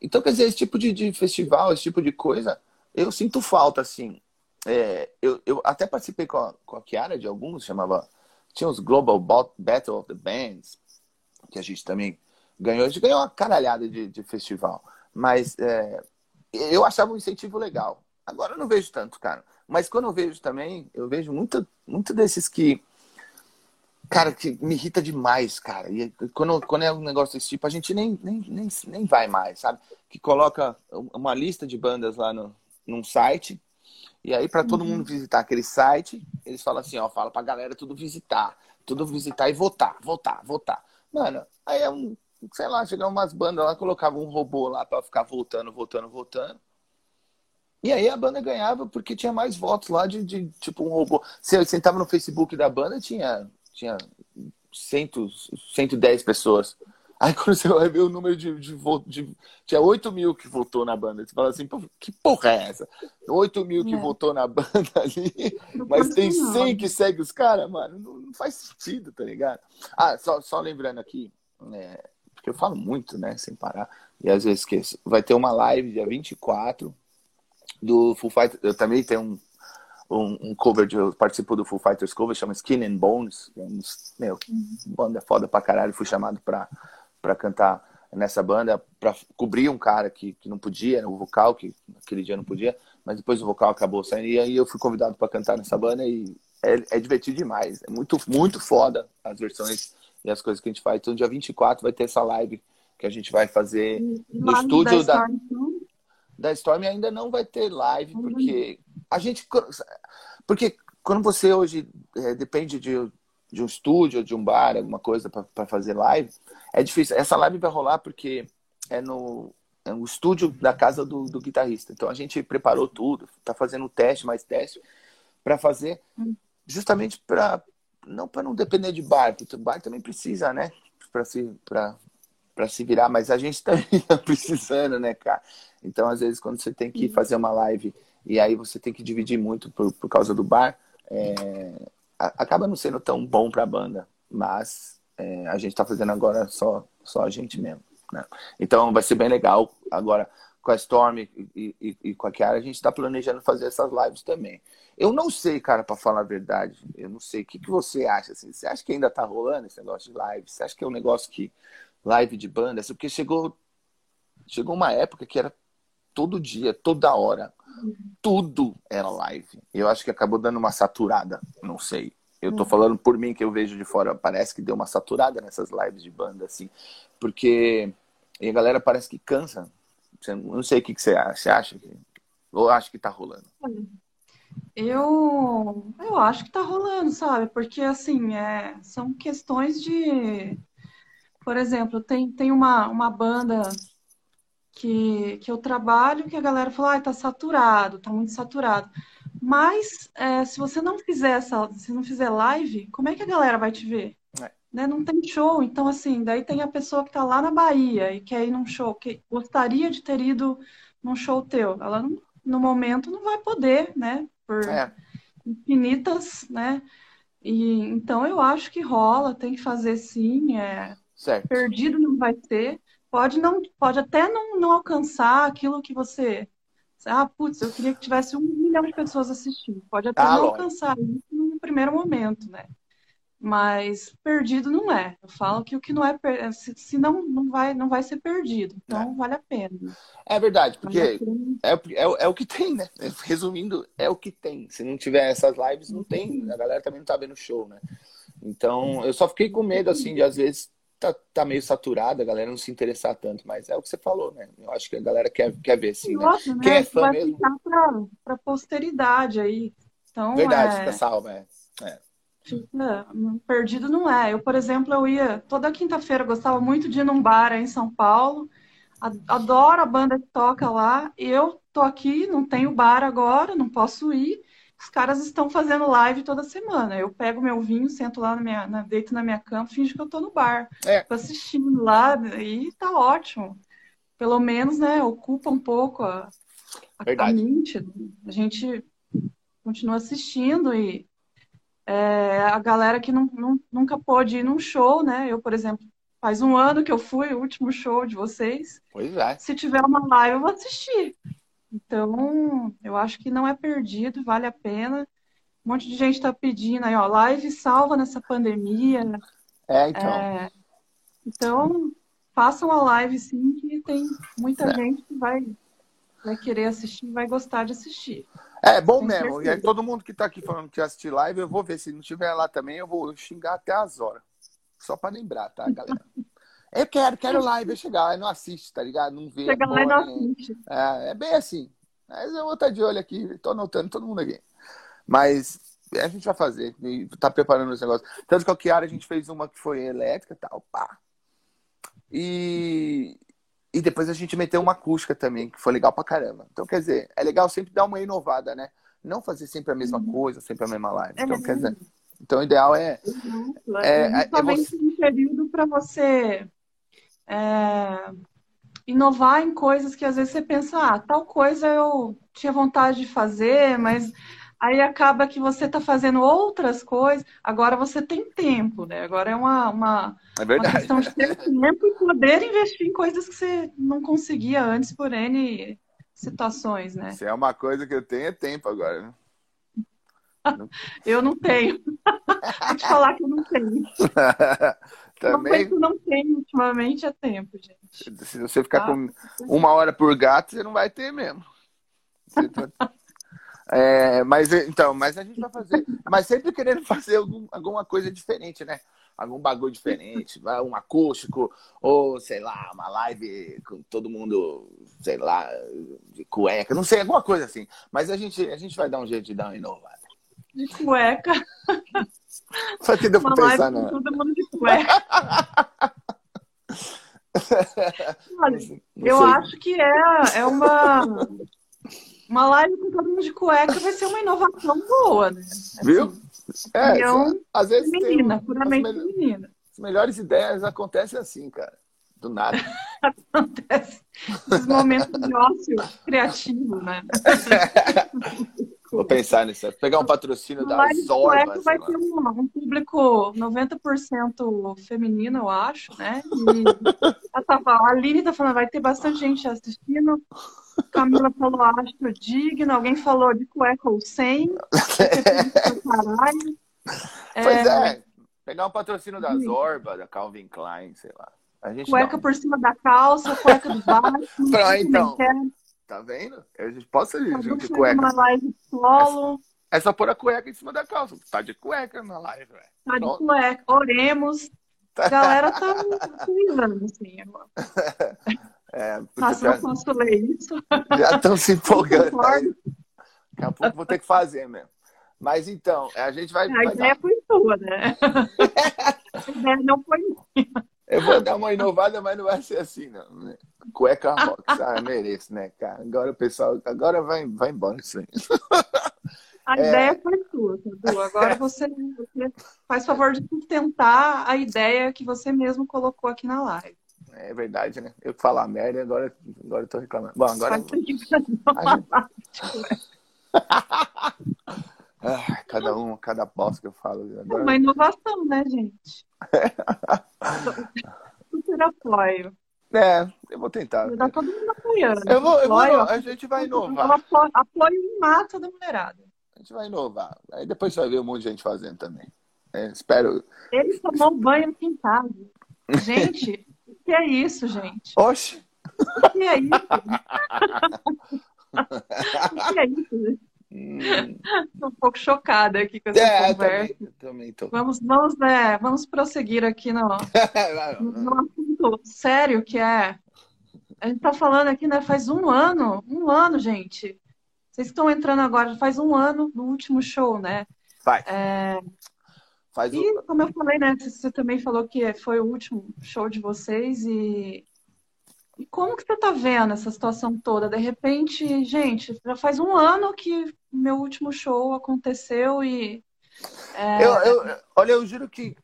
então quer dizer, esse tipo de, de, festival, esse tipo de coisa, eu sinto falta, assim. É, eu, eu até participei com a, com a Kiara de alguns, chamava. Tinha os Global Battle of the Bands, que a gente também ganhou. A gente ganhou uma caralhada de, de festival. Mas é, eu achava um incentivo legal. Agora eu não vejo tanto, cara. Mas quando eu vejo também, eu vejo muito, muito desses que Cara, que me irrita demais, cara. E quando, quando é um negócio desse tipo, a gente nem, nem, nem, nem vai mais, sabe? Que coloca uma lista de bandas lá no, num site, e aí para todo uhum. mundo visitar aquele site, eles falam assim, ó, fala pra galera tudo visitar, tudo visitar e votar, votar, votar. Mano, aí é um, sei lá, chegavam umas bandas lá, colocavam um robô lá para ficar voltando, voltando, voltando. E aí a banda ganhava porque tinha mais votos lá de, de tipo um robô. Você sentava no Facebook da banda, tinha tinha cento, 110 pessoas. Aí quando você vai ver o número de, de, de Tinha 8 mil que votou na banda. Você fala assim, que porra é essa? 8 mil que é. votou na banda (laughs) ali, mas tem 100 que segue os caras, mano. Não, não, faz sentido, tá ligado? Ah, só, só lembrando aqui, é, porque eu falo muito, né, sem parar, e às vezes esqueço. Vai ter uma live dia 24 do Full Fighter. Eu também tenho um um, um, cover de. Eu participo do Full Fighters cover, chama Skin and Bones. É meu, banda foda pra caralho. Fui chamado pra, pra cantar nessa banda, pra cobrir um cara que, que não podia, o vocal, que naquele dia não podia, mas depois o vocal acabou saindo. E aí eu fui convidado para cantar nessa banda e é, é divertido demais. É muito, muito foda as versões e as coisas que a gente faz. Então, dia 24 vai ter essa live que a gente vai fazer no estúdio da. da da Storm ainda não vai ter live, uhum. porque a gente. Porque quando você hoje é, depende de, de um estúdio, de um bar, alguma coisa para fazer live, é difícil. Essa live vai rolar porque é no, é no estúdio da casa do, do guitarrista. Então a gente preparou tudo, está fazendo teste, mais teste, para fazer, uhum. justamente para não para não depender de bar, porque o bar também precisa, né? Para se, para se virar, mas a gente (laughs) também tá precisando, né, cara? Então, às vezes, quando você tem que fazer uma live e aí você tem que dividir muito por, por causa do bar, é, acaba não sendo tão bom para a banda. Mas é, a gente está fazendo agora só, só a gente mesmo. Né? Então, vai ser bem legal. Agora, com a Storm e, e, e com a Kiara, a gente está planejando fazer essas lives também. Eu não sei, cara, para falar a verdade. Eu não sei. O que, que você acha? Assim? Você acha que ainda tá rolando esse negócio de live? Você acha que é um negócio que. Live de banda? Porque chegou. Chegou uma época que era todo dia, toda hora. Tudo era live. Eu acho que acabou dando uma saturada. Não sei. Eu tô falando por mim que eu vejo de fora. Parece que deu uma saturada nessas lives de banda, assim. Porque. A galera parece que cansa. Não sei o que, você acha. Ou acha que tá rolando? Eu, eu acho que tá rolando, sabe? Porque, assim, é, são questões de. Por exemplo, tem, tem uma, uma banda que, que eu trabalho que a galera falou, ah, tá saturado, tá muito saturado. Mas é, se você não fizer essa, se não fizer live, como é que a galera vai te ver? É. Né? Não tem show, então assim, daí tem a pessoa que tá lá na Bahia e quer ir num show, que gostaria de ter ido num show teu. Ela não, no momento não vai poder, né? Por é. infinitas, né? E então eu acho que rola, tem que fazer sim, é certo. perdido não vai ter pode não pode até não, não alcançar aquilo que você ah putz eu queria que tivesse um milhão de pessoas assistindo. Pode até ah, não alcançar isso no primeiro momento né? Mas perdido não é. Eu falo que o que não é se, se não não vai não vai ser perdido. Então é. vale a pena. É verdade porque é, é, é, o que tem né? Resumindo é o que tem. Se não tiver essas lives não tem. A galera também não tá vendo show né? Então eu só fiquei com medo assim de às vezes tá, tá meio saturada, a galera não se interessar tanto, mas é o que você falou, né? Eu acho que a galera quer, quer ver sim. Né? Né? Quem é fã vai mesmo. ficar pra, pra posteridade aí. Então, Verdade, é... fica salva, é. é. Fica, perdido não é. Eu, por exemplo, eu ia toda quinta-feira, gostava muito de ir num bar aí em São Paulo. Adoro a banda que toca lá. Eu tô aqui, não tenho bar agora, não posso ir os caras estão fazendo live toda semana. Eu pego meu vinho, sento lá na minha, na, deito na minha cama, finge que eu tô no bar. É. Tô assistindo lá e tá ótimo. Pelo menos, né, ocupa um pouco a, a, a mente. A gente continua assistindo e é, a galera que não, não, nunca pôde ir num show, né? Eu, por exemplo, faz um ano que eu fui, o último show de vocês. Pois é. Se tiver uma live, eu vou assistir. Então, eu acho que não é perdido, vale a pena. Um monte de gente está pedindo aí, ó, live salva nessa pandemia. É, então. É, então, façam a live sim, que tem muita é. gente que vai, vai querer assistir, vai gostar de assistir. É bom mesmo. E aí, todo mundo que está aqui falando que assistir live, eu vou ver. Se não tiver lá também, eu vou xingar até as horas. Só para lembrar, tá, galera? (laughs) Eu quero, quero live, eu chegar lá e não assiste, tá ligado? Não vê. Chega lá e não assiste. É, é bem assim. Mas eu vou estar de olho aqui, tô anotando todo mundo aqui. Mas a gente vai fazer, tá preparando os negócios. Tanto que a Kiara a gente fez uma que foi elétrica e tal, pá. E, e depois a gente meteu uma acústica também, que foi legal pra caramba. Então, quer dizer, é legal sempre dar uma inovada, né? Não fazer sempre a mesma uhum. coisa, sempre a mesma live. Então, é. quer dizer, então o ideal é. Uhum. É, é, é, é um período para você é, inovar em coisas que às vezes você pensa, ah, tal coisa eu tinha vontade de fazer, mas aí acaba que você está fazendo outras coisas, agora você tem tempo, né? Agora é uma, uma, é uma questão de ter tempo e poder investir em coisas que você não conseguia antes por N situações, né? Se é uma coisa que eu tenho, é tempo agora, né? (laughs) eu não tenho. (laughs) Vou te falar que eu não tenho. (laughs) Também... Uma não tem ultimamente é tempo, gente. Se você ficar ah, com uma hora por gato, você não vai ter mesmo. Tá- (laughs) é, mas então, mas a gente vai fazer. Mas sempre querendo fazer algum, alguma coisa diferente, né? Algum bagulho diferente, um acústico, ou sei lá, uma live com todo mundo, sei lá, de cueca, não sei, alguma coisa assim. Mas a gente, a gente vai dar um jeito de dar uma inovada. De cueca. (laughs) Só que deu pra pensar, né? Todo mundo de cueca. (laughs) Olha, eu acho que é, é uma, uma live com todo mundo de cueca vai ser uma inovação boa, né? Assim, Viu? É, então, às vezes feminina, puramente as feminina. As melhores ideias acontecem assim, cara. Do nada. (laughs) Acontece. Esses momentos de ócio criativo, né? (laughs) Vou pensar nisso. Pegar um patrocínio da Zorba. vai ter um, um, público 90% feminino, eu acho, né? E a, a Aline tá falando, vai ter bastante gente assistindo. Camila falou, acho digno. Alguém falou de cueca ou sem. (laughs) Caralho. Pois é. é. Pegar um patrocínio da Zorba, da Calvin Klein, sei lá. A gente cueca não... por cima da calça, cueca do baixo. (laughs) Pronto, então. Tá vendo? A gente pode ser junto de cueca. Uma live solo. É só pôr a cueca em cima da calça. Tá de cueca na live, velho. Tá de Pronto. cueca. Oremos. A galera tá utilizando, assim, agora. (laughs) É, Mas eu posso ler isso. Já estão se (laughs) empolgando. Daqui a pouco vou ter que fazer mesmo. Mas então, a gente vai. A vai ideia dar... foi sua, né? (laughs) a ideia não foi minha. Eu vou dar uma inovada, mas não vai ser assim, não. Né? Cueca (laughs) rock, ah, mereço, né, cara? Agora o pessoal, agora vai, vai embora isso aí. A (laughs) é... ideia foi sua, Cadu. Agora (laughs) você, você faz favor de sustentar a ideia que você mesmo colocou aqui na live. É verdade, né? Eu falar merda agora, agora eu tô reclamando. Bom, agora. Ah, cada um, cada bosta que eu falo. Agora... É uma inovação, né, gente? (laughs) Super apoio. É, eu vou tentar. Tá todo mundo apoiando. Eu vou, eu vou, a gente vai inovar. Apoio, apoio em massa da mulherada. A gente vai inovar. Aí depois você vai ver um monte de gente fazendo também. É, espero. Ele tomou banho pintado. Gente, o que é isso, gente? Oxe! O que é isso? (laughs) o que é isso, gente? Hum. um pouco chocada aqui com essa é, conversa. Também, também tô. Vamos, vamos, né, vamos prosseguir aqui no, (laughs) no assunto sério que é. A gente tá falando aqui, né? Faz um ano, um ano, gente. Vocês estão entrando agora, faz um ano no último show, né? Faz. É... Faz e, o... como eu falei, né? Você também falou que foi o último show de vocês e e como que você está vendo essa situação toda? De repente, gente, já faz um ano que meu último show aconteceu e. É... Eu, eu, olha, eu juro que,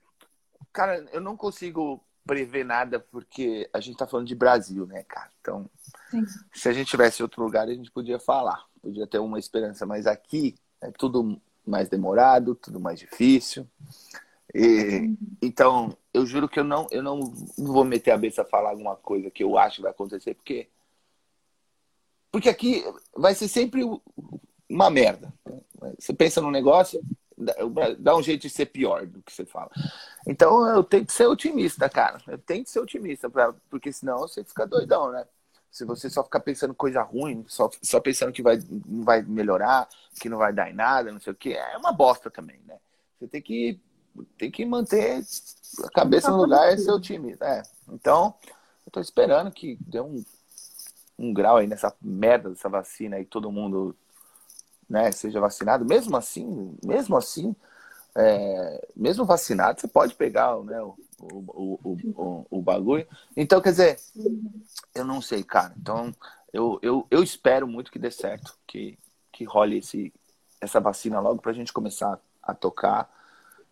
cara, eu não consigo prever nada porque a gente está falando de Brasil, né, cara? Então, Sim. se a gente tivesse outro lugar, a gente podia falar, podia ter uma esperança, mas aqui é tudo mais demorado, tudo mais difícil. E, então, eu juro que eu não, eu não vou meter a cabeça a falar alguma coisa que eu acho que vai acontecer, porque porque aqui vai ser sempre uma merda. Você pensa num negócio, dá um jeito de ser pior do que você fala. Então eu tenho que ser otimista, cara. Eu tenho que ser otimista, pra, porque senão você fica doidão, né? Se você só ficar pensando coisa ruim, só, só pensando que vai, não vai melhorar, que não vai dar em nada, não sei o que, é uma bosta também, né? Você tem que tem que manter a cabeça no lugar e ser otimista. É. Então, eu tô esperando que dê um, um grau aí nessa merda dessa vacina e todo mundo né, seja vacinado. Mesmo assim, mesmo assim, é, mesmo vacinado, você pode pegar né, o, o, o, o, o bagulho. Então, quer dizer, eu não sei, cara. Então, eu, eu, eu espero muito que dê certo, que, que role esse, essa vacina logo para a gente começar a tocar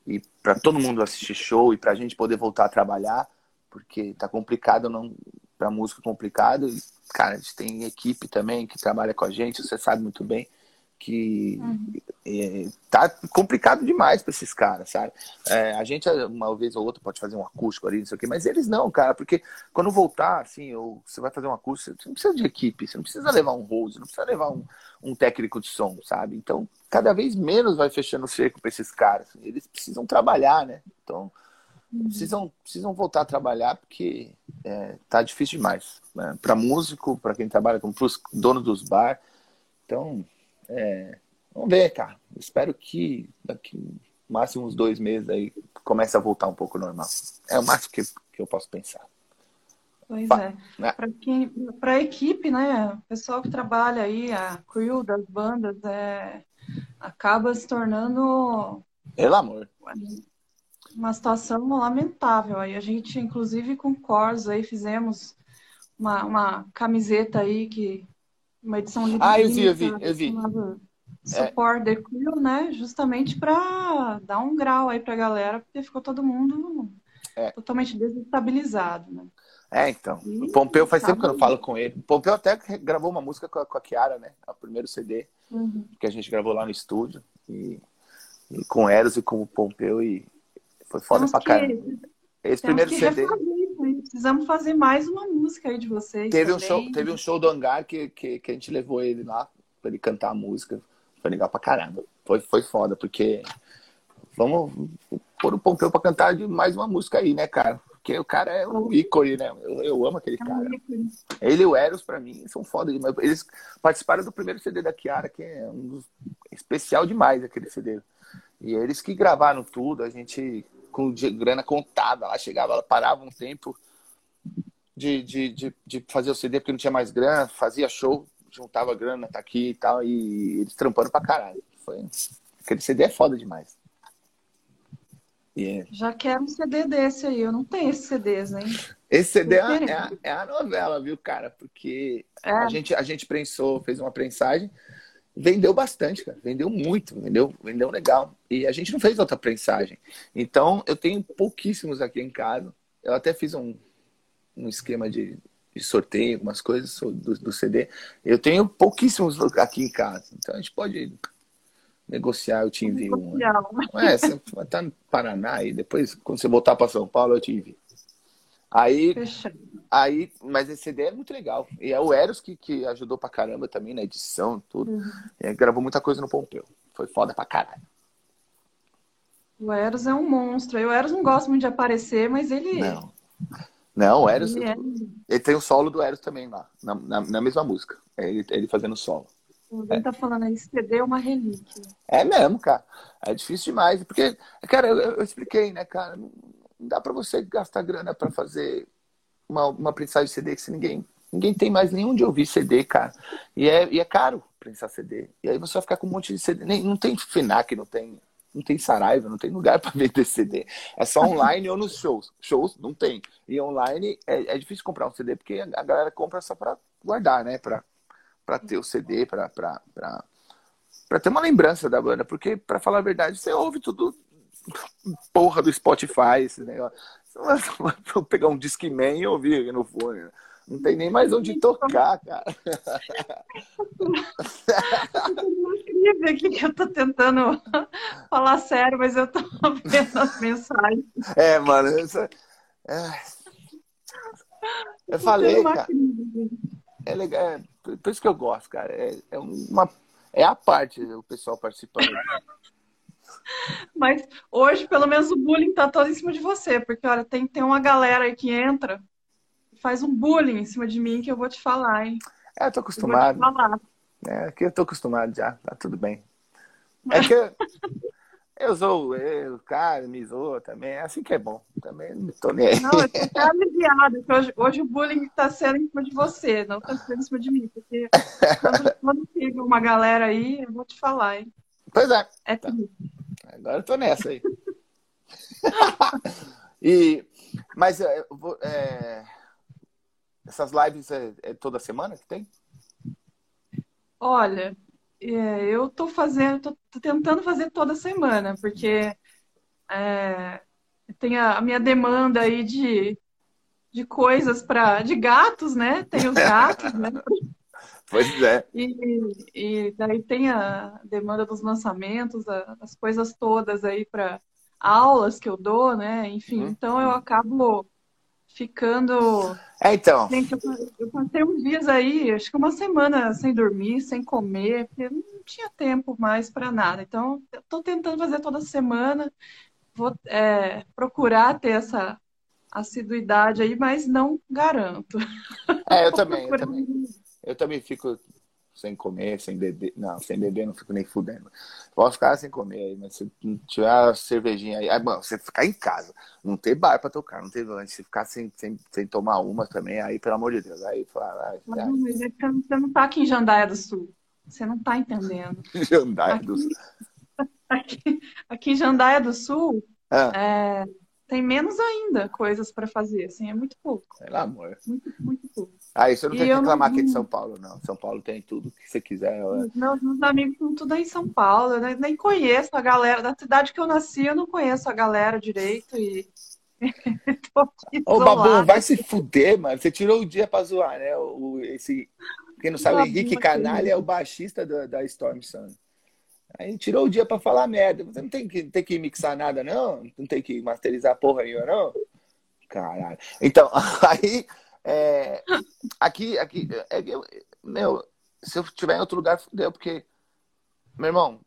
e para todo mundo assistir show e para a gente poder voltar a trabalhar, porque tá complicado não para música complicado. Cara, a gente tem equipe também que trabalha com a gente, você sabe muito bem que uhum. é, tá complicado demais para esses caras, sabe? É, a gente, uma vez ou outra, pode fazer um acústico ali, não sei o quê, mas eles não, cara, porque quando voltar, assim, ou você vai fazer um acústico, você não precisa de equipe, você não precisa levar um rose, não precisa levar um, um técnico de som, sabe? Então, cada vez menos vai fechando o cerco para esses caras. Eles precisam trabalhar, né? Então, uhum. precisam, precisam voltar a trabalhar porque é, tá difícil demais. Né? Para músico, para quem trabalha com os donos dos bar. Então, é, vamos ver, cara. Espero que daqui máximo uns dois meses aí comece a voltar um pouco normal. É o máximo que, que eu posso pensar. Pois é. Né? Para a equipe, né? O pessoal que trabalha aí, a crew das bandas, é, acaba se tornando. Pelo amor. Uma situação lamentável. Aí a gente, inclusive, com Cors aí fizemos uma, uma camiseta aí que uma edição limitada. Ah, eu vi, eu vi, eu vi. Support é. the Crew, né? Justamente para dar um grau aí para a galera, porque ficou todo mundo é. totalmente desestabilizado, né? É, então. o Pompeu faz tempo que eu não falo com ele. O Pompeu até gravou uma música com a, com a Kiara, né? O primeiro CD uhum. que a gente gravou lá no estúdio. E, e com Eros e com o Pompeu. E foi foda Temos pra que... caramba. Esse primeiro CD. Precisamos fazer mais uma música aí de vocês. Teve, um show, teve um show do Hangar que, que, que a gente levou ele lá pra ele cantar a música. Foi legal pra caramba. Foi, foi foda, porque vamos pôr o Pompeu pra cantar de mais uma música aí, né, cara? Porque o cara é um ícone, né? Eu, eu amo aquele é cara. Ele e o Eros, pra mim, são foda demais. Eles participaram do primeiro CD da Kiara, que é um dos... especial demais aquele CD. E eles que gravaram tudo, a gente com grana contada lá, chegava, parava um tempo de, de, de, de fazer o CD porque não tinha mais grana, fazia show, juntava grana, tá aqui e tal, e eles trampando pra caralho. Foi... Aquele CD é foda demais. Yeah. Já quero um CD desse aí, eu não tenho esses CDs, hein? Esse CD é a, é, a, é a, novela, viu, cara? Porque é. a, gente, a gente prensou, fez uma prensagem, vendeu bastante, cara. Vendeu muito, vendeu, vendeu legal. E a gente não fez outra prensagem. Então, eu tenho pouquíssimos aqui em casa. Eu até fiz um, um esquema de, de sorteio, algumas coisas do, do CD. Eu tenho pouquíssimos aqui em casa. Então, a gente pode negociar, eu te envio um. É, você estar no Paraná e depois, quando você voltar para São Paulo, eu te envio. Aí, aí, mas esse CD é muito legal. E é o Eros que, que ajudou pra caramba também na edição, tudo. Uhum. E gravou muita coisa no Pompeu. Foi foda pra caralho. O Eros é um monstro. E o Eros não gosta muito de aparecer, mas ele. Não. Não, o Eros. Ele, é... ele tem o solo do Eros também lá, na, na, na mesma música. Ele, ele fazendo solo. Alguém é. tá falando aí, CD é uma relíquia. É mesmo, cara. É difícil demais. Porque, cara, eu, eu expliquei, né, cara? Não dá para você gastar grana para fazer uma, uma prensagem de CD que se ninguém. Ninguém tem mais nenhum de ouvir CD, cara. E é, e é caro prensar CD. E aí você vai ficar com um monte de CD. Nem, não tem FINAC, não tem, não tem Saraiva, não tem lugar (laughs) para vender CD. É só online ou nos shows. Shows não tem. E online é, é difícil comprar um CD porque a galera compra só para guardar, né? Para ter o CD, para ter uma lembrança da banda. Porque, para falar a verdade, você ouve tudo porra do Spotify, esse negócio. (laughs) Vai pegar um Discman e ouvir no fone. Não tem nem mais onde tocar, cara. incrível aqui que eu tô tentando falar sério, mas eu tô vendo as mensagens. É, mano, essa... é... eu falei, cara. É legal, é, por isso que eu gosto, cara. É, é, uma, é a parte o pessoal participando. Mas hoje, pelo menos, o bullying tá todo em cima de você, porque olha, tem, tem uma galera aí que entra faz um bullying em cima de mim que eu vou te falar, hein? É, eu tô acostumado. Eu é, aqui eu tô acostumado já, tá tudo bem. (laughs) É que Eu sou eu, o cara me zoa também. É assim que é bom. Também não tô nem aí. Não, eu tô até aliviada. Hoje, hoje o bullying está sendo em cima de você, não está sendo em cima de mim. Porque quando, (laughs) quando uma galera aí, eu vou te falar, hein? Pois é. É tá. Agora eu tô nessa aí. (laughs) e, mas é, é, essas lives é, é toda semana que tem? Olha, é, eu tô fazendo, tô, tô, tentando fazer toda semana, porque é, tem a, a, minha demanda aí de, de coisas para de gatos, né? Tem os gatos, né? (laughs) Pois é. E, e daí tem a demanda dos lançamentos, a, as coisas todas aí para aulas que eu dou, né? Enfim, uhum. então eu acabo ficando. É, então. Gente, eu, eu, passei uns dias aí, acho que uma semana sem dormir, sem comer, porque não tinha tempo mais para nada. Então, estou tentando fazer toda semana, vou é, procurar ter essa assiduidade aí, mas não garanto. É, eu (laughs) também, eu também. Eu também fico sem comer, sem beber. Não, sem beber não fico nem fudendo. Posso ficar sem comer aí, mas se tiver a cervejinha aí. aí bom, você ficar em casa, não ter bar pra tocar, não ter lanche, se ficar sem, sem, sem tomar uma também, aí, pelo amor de Deus, aí fala. Não, mas é que você não tá aqui em Jandaia do Sul. Você não tá entendendo. (laughs) Jandaia aqui, do Sul. (laughs) Aqui, aqui em Jandaia do Sul, ah. é, tem menos ainda coisas para fazer, assim, é muito pouco. Sei lá, amor. Muito, muito pouco. Ah, isso eu não tenho que reclamar não... aqui de São Paulo, não. São Paulo tem tudo que você quiser. Meus, meus amigos estão tudo aí em São Paulo, eu nem conheço a galera. Da cidade que eu nasci, eu não conheço a galera direito e (laughs) Ô, Babu, vai se fuder, mano. Você tirou o dia pra zoar, né? O, esse, quem não sabe, o Henrique Canalha é o baixista da, da Storm Sun. Aí tirou o dia pra falar merda. Você não tem que, tem que mixar nada, não? Não tem que masterizar porra nenhuma, não? Caralho. Então, (laughs) aí. É, aqui, aqui. É, eu, meu, se eu estiver em outro lugar, fudeu, porque. Meu irmão,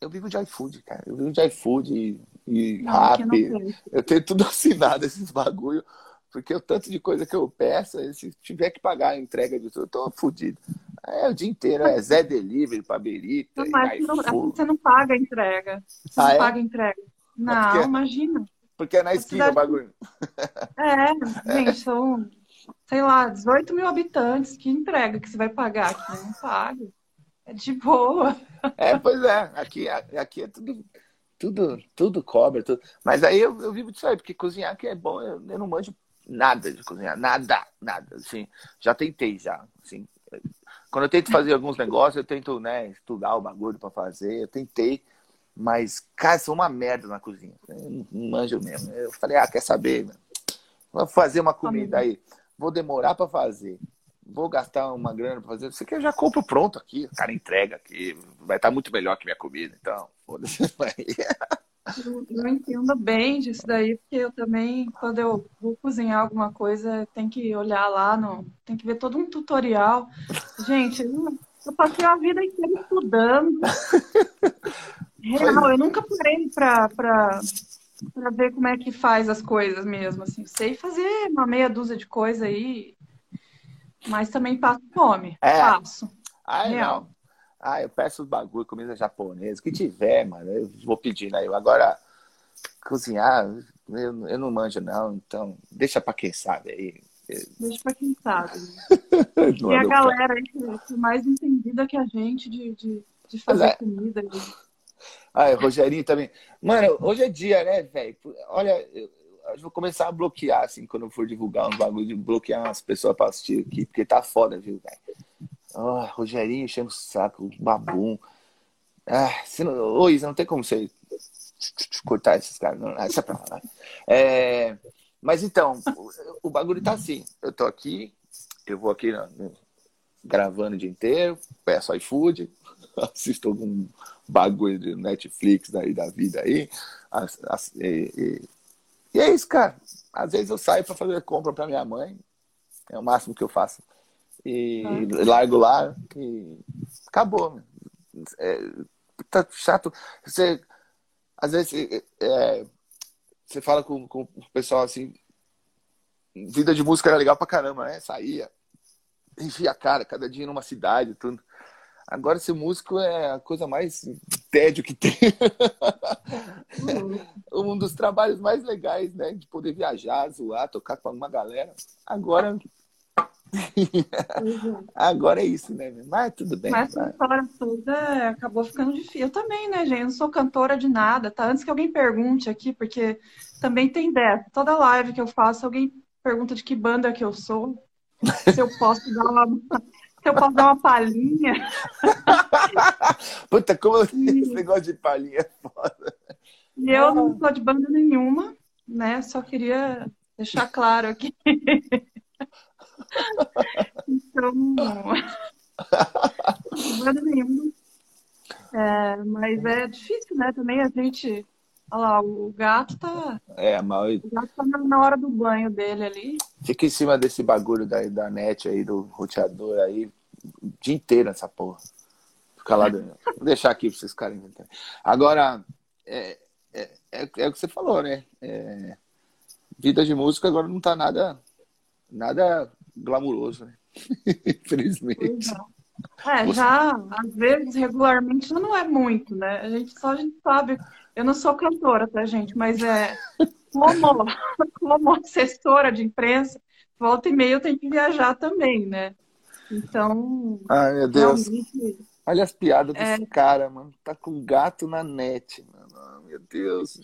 eu vivo de iFood, cara. Eu vivo de iFood e, e não, rap. Eu tenho tudo (laughs) assinado, esses bagulho. Porque o tanto de coisa que eu peço, se tiver que pagar a entrega de tudo, eu tô fudido. É o dia inteiro, é Zé Delivery, Paberita. Mas não, você não paga a entrega. Você ah, não é? paga a entrega. Não, porque, imagina. Porque é na esquina o bagulho. (laughs) É, gente, são, sei lá, 18 mil habitantes. Que entrega que você vai pagar aqui? Não paga. É de boa. É, pois é. Aqui, aqui é tudo tudo, tudo cobra, tudo. Mas aí eu, eu vivo disso aí, porque cozinhar que é bom, eu, eu, não manjo nada de cozinhar, nada, nada, assim, já tentei já, assim, quando eu tento fazer alguns negócios, eu tento, né, estudar o bagulho para fazer, eu tentei, mas, cara, sou uma merda na cozinha, eu não manjo mesmo, eu falei, ah, quer saber, vou fazer uma comida aí, vou demorar para fazer, vou gastar uma grana para fazer, você quer já compro pronto aqui, o cara entrega aqui, vai estar muito melhor que minha comida, então, foda-se. (laughs) Eu, entendo bem disso daí, porque eu também, quando eu vou cozinhar alguma coisa, tem que olhar lá, no, tem que ver todo um tutorial. Gente, eu, eu passei a vida inteira estudando. Real, eu nunca parei para para ver como é que faz as coisas mesmo, assim. Sei fazer uma meia dúzia de coisa aí, mas também passo fome. É. Passo. Ah, Real. Não. Ah, eu peço os bagulho, comida japonesa, o que tiver, mano, eu vou pedindo aí. Agora, cozinhar, eu, eu não manjo, não, então deixa pra quem sabe aí. Deixa pra quem sabe. (laughs) e a galera aí que é mais entendida que a gente de, de, de fazer é. comida. Ah, Rogerinho também. Mano, hoje é dia, né, velho? Olha, eu, eu vou começar a bloquear, assim, quando eu for divulgar um bagulho, de bloquear as pessoas pra assistir aqui, porque tá foda, viu, velho? Oh, Rogerinho enchendo o saco, babum. Ah, você não, ô, Isa, não tem como você cortar esses caras. Não, essa pra lá. É, mas então, o, o, bagulho tá assim. Eu tô aqui, eu vou aqui gravando o dia inteiro, peço iFood, (laughs) assisto algum bagulho de Netflix daí da vida aí. As, as, e, e, e, é isso, cara. Às vezes eu saio para fazer compra para minha mãe. É o máximo que eu faço e ah. largo lá e acabou. É, tá chato. Você, às vezes, é, você fala com, com o pessoal assim, vida de música era legal pra caramba, né? Saía, enchia a cara, cada dia numa cidade, tudo. Agora ser músico é a coisa mais tédio que tem. Uhum. (laughs) um dos trabalhos mais legais, né? De poder viajar, zoar, tocar com uma galera. Agora Uhum. (laughs) Agora é isso, né? Mas tudo bem. Mas a história toda acabou ficando difícil. Eu também, né, gente? Eu não sou cantora de nada, tá? Antes que alguém pergunte aqui, porque também tem dessa. Toda live que eu faço, alguém pergunta de que banda que eu sou. Se eu posso dar uma. Se eu posso dar uma palhinha. (laughs) Puta, como esse negócio de palhinha é foda. E eu não sou de banda nenhuma, né? Só queria deixar claro aqui. (laughs) então, nada nenhum. (laughs) É, mas é difícil, né? Também a gente. Olha lá, o gato tá. É, mas... O gato tá na hora do banho dele ali. Fica em cima desse bagulho da, da net aí, do roteador aí, o dia inteiro essa porra. Fica lá dentro. Vou deixar aqui pra vocês ficarem inventando. Agora, é, é, é, é, o que você falou, né? É, vida de música agora não tá nada, nada glamuroso, né? (laughs) Infelizmente. É, já, às vezes, regularmente, não é muito, né? A gente só a gente sabe. Eu não sou cantora, tá, gente? Mas é como, (laughs) como assessora de imprensa, volta e meia eu tenho que viajar também, né? Então. Ai, meu Deus. Realmente... Olha as piadas é... desse cara, mano. Tá com gato na net, mano. Meu Deus.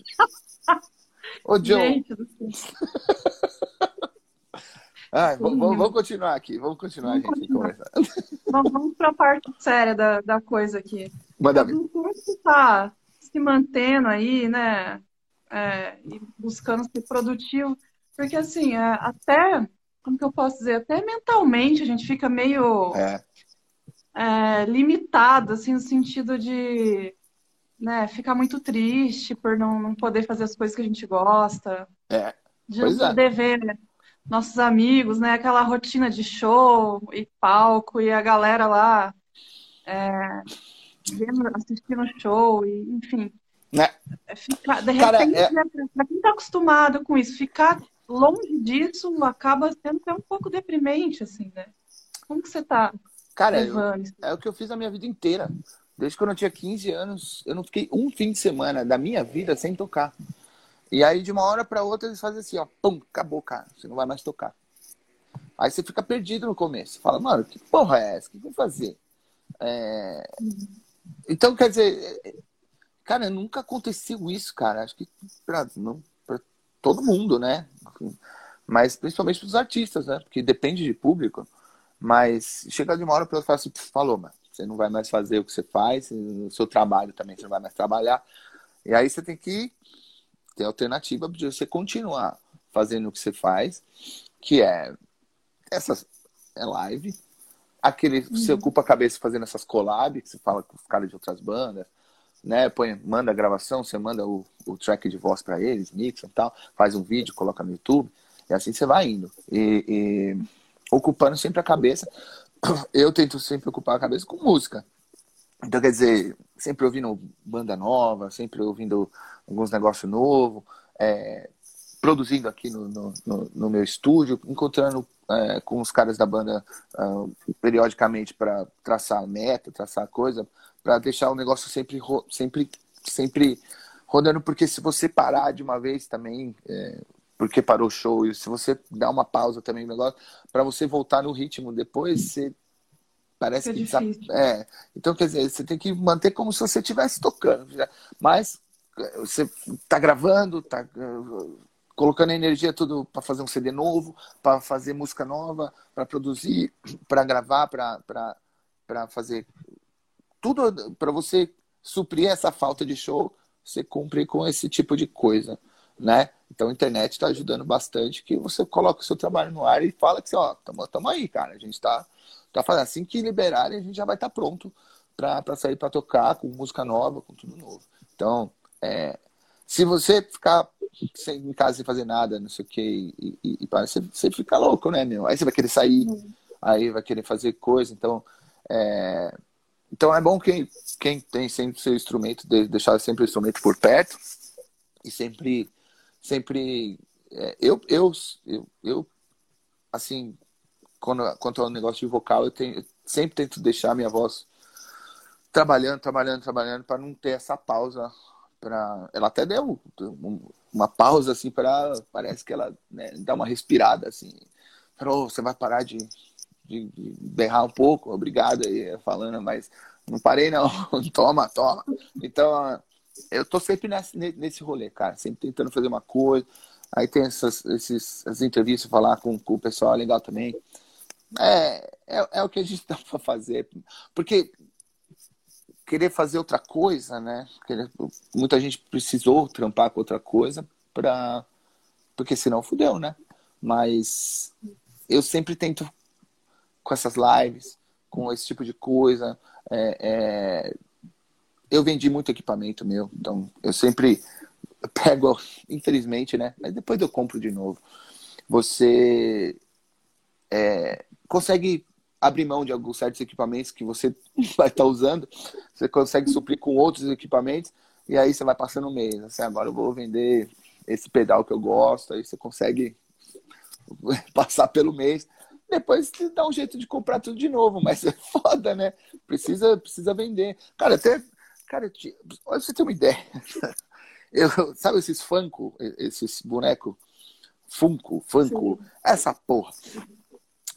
Ô, John. Gente do céu. (laughs) Vamos, vamos, continuar aqui, vamos continuar vamos gente conversando. (laughs) Vamos, vamos para a parte séria da, da coisa aqui. Manda ver. Está se mantendo aí, né? é, e buscando ser produtivo, porque assim, é, até, como que eu posso dizer, até mentalmente a gente fica meio é. É, limitado, assim, no sentido de né, ficar muito triste por não, não poder fazer as coisas que a gente gosta. É. De não é. poder ver nossos amigos, né? Aquela rotina de show e palco e a galera lá é, vendo, assistindo show, e, enfim. Né? É ficar, de repente, Cara, é... Né, para quem está acostumado com isso, ficar longe disso acaba sendo até um pouco deprimente, assim, né? Como que você está Cara, eu, é o que eu fiz a minha vida inteira. Desde quando eu tinha 15 anos, eu não fiquei um fim de semana da minha vida sem tocar. E aí, de uma hora para outra, eles fazem assim, ó, pum, acabou, cara, você não vai mais tocar. Aí você fica perdido no começo. Fala, mano, que porra é essa? O que eu vou fazer? É... Então, quer dizer, cara, nunca aconteceu isso, cara. Acho que pra, não, pra todo mundo, né? Mas principalmente para os artistas, né? Porque depende de público. Mas chega de uma hora para outra e fala assim, falou, mano, você não vai mais fazer o que você faz, o seu trabalho também você não vai mais trabalhar. E aí você tem que ter alternativa de você continuar fazendo o que você faz, que é essa é live, aquele uhum. você ocupa a cabeça fazendo essas collabs, que você fala com os caras de outras bandas, né? Põe, manda a gravação, você manda o, o track de voz para eles, mixa e tal, faz um vídeo, coloca no YouTube, e assim você vai indo. E, e ocupando sempre a cabeça. (clears throat) Eu tento sempre ocupar a cabeça com música. Então, quer dizer, sempre ouvindo banda nova, sempre ouvindo alguns negócios novos, é, produzindo aqui no, no, no, no, meu estúdio, encontrando é, com os caras da banda uh, periodicamente para traçar meta, traçar coisa, para deixar o negócio sempre, sempre, sempre rodando, porque se você parar de uma vez também, é, porque parou o show, e se você dá uma pausa também no negócio, para você voltar no ritmo depois, você parece que é. Então quer dizer você tem que manter como se você estivesse tocando mas você está gravando está colocando energia tudo para fazer um CD novo para fazer música nova para produzir (clears throat) para gravar para para fazer tudo para você suprir essa falta de show você cumpre com esse tipo de coisa né? Então a internet está ajudando bastante que você coloca o seu trabalho no ar e fala que ó estamos aí cara a gente está tá fazendo assim que liberarem a gente já vai estar tá pronto para sair para tocar com música nova com tudo novo então é, se você ficar sem, em casa sem fazer nada não sei o que e, e, e você, você fica louco né meu aí você vai querer sair aí vai querer fazer coisa então é, então é bom quem, quem tem sempre seu instrumento, deixar sempre o instrumento por perto e sempre sempre. É, eu, eu, eu, eu, assim, quando, quanto ao negócio de vocal, eu, tenho, eu sempre tento deixar a minha voz trabalhando, trabalhando, trabalhando, para não ter essa pausa. Pra... Ela até deu uma pausa, assim, para. Parece que ela né, dá uma respirada, assim. Falou, você vai parar de, de, de berrar um pouco, obrigado aí, falando, mas não parei, não. (laughs) toma, toma. Então eu tô sempre nesse, nesse rolê, cara, sempre tentando fazer uma coisa. Aí tem essas, esses, as entrevistas, falar com, com o pessoal, é legal também. É, é, é o que a gente (laughs) dá para fazer. Porque querer fazer outra coisa, né? Querer, muita gente precisou trampar com outra coisa para porque senão fudeu, né? Mas eu sempre tento com essas lives, com esse tipo de coisa, é, é, eu vendi muito equipamento meu, então eu sempre (laughs) pego, infelizmente, né? Mas depois eu compro de novo. Você é, consegue abrir mão de alguns certos equipamentos que você (laughs) vai estar usando, você consegue suprir com outros equipamentos, e aí você vai passando um mês. Assim, agora eu vou vender esse pedal que eu gosto, aí você consegue (laughs) passar pelo mês. Depois você dá um jeito de comprar tudo de novo, mas é (laughs) foda, né? Precisa, precisa vender. Cara, até Cara, olha você ter uma ideia. Eu, sabe esses Funko, esses bonecos? Funko, Funko, essa porra.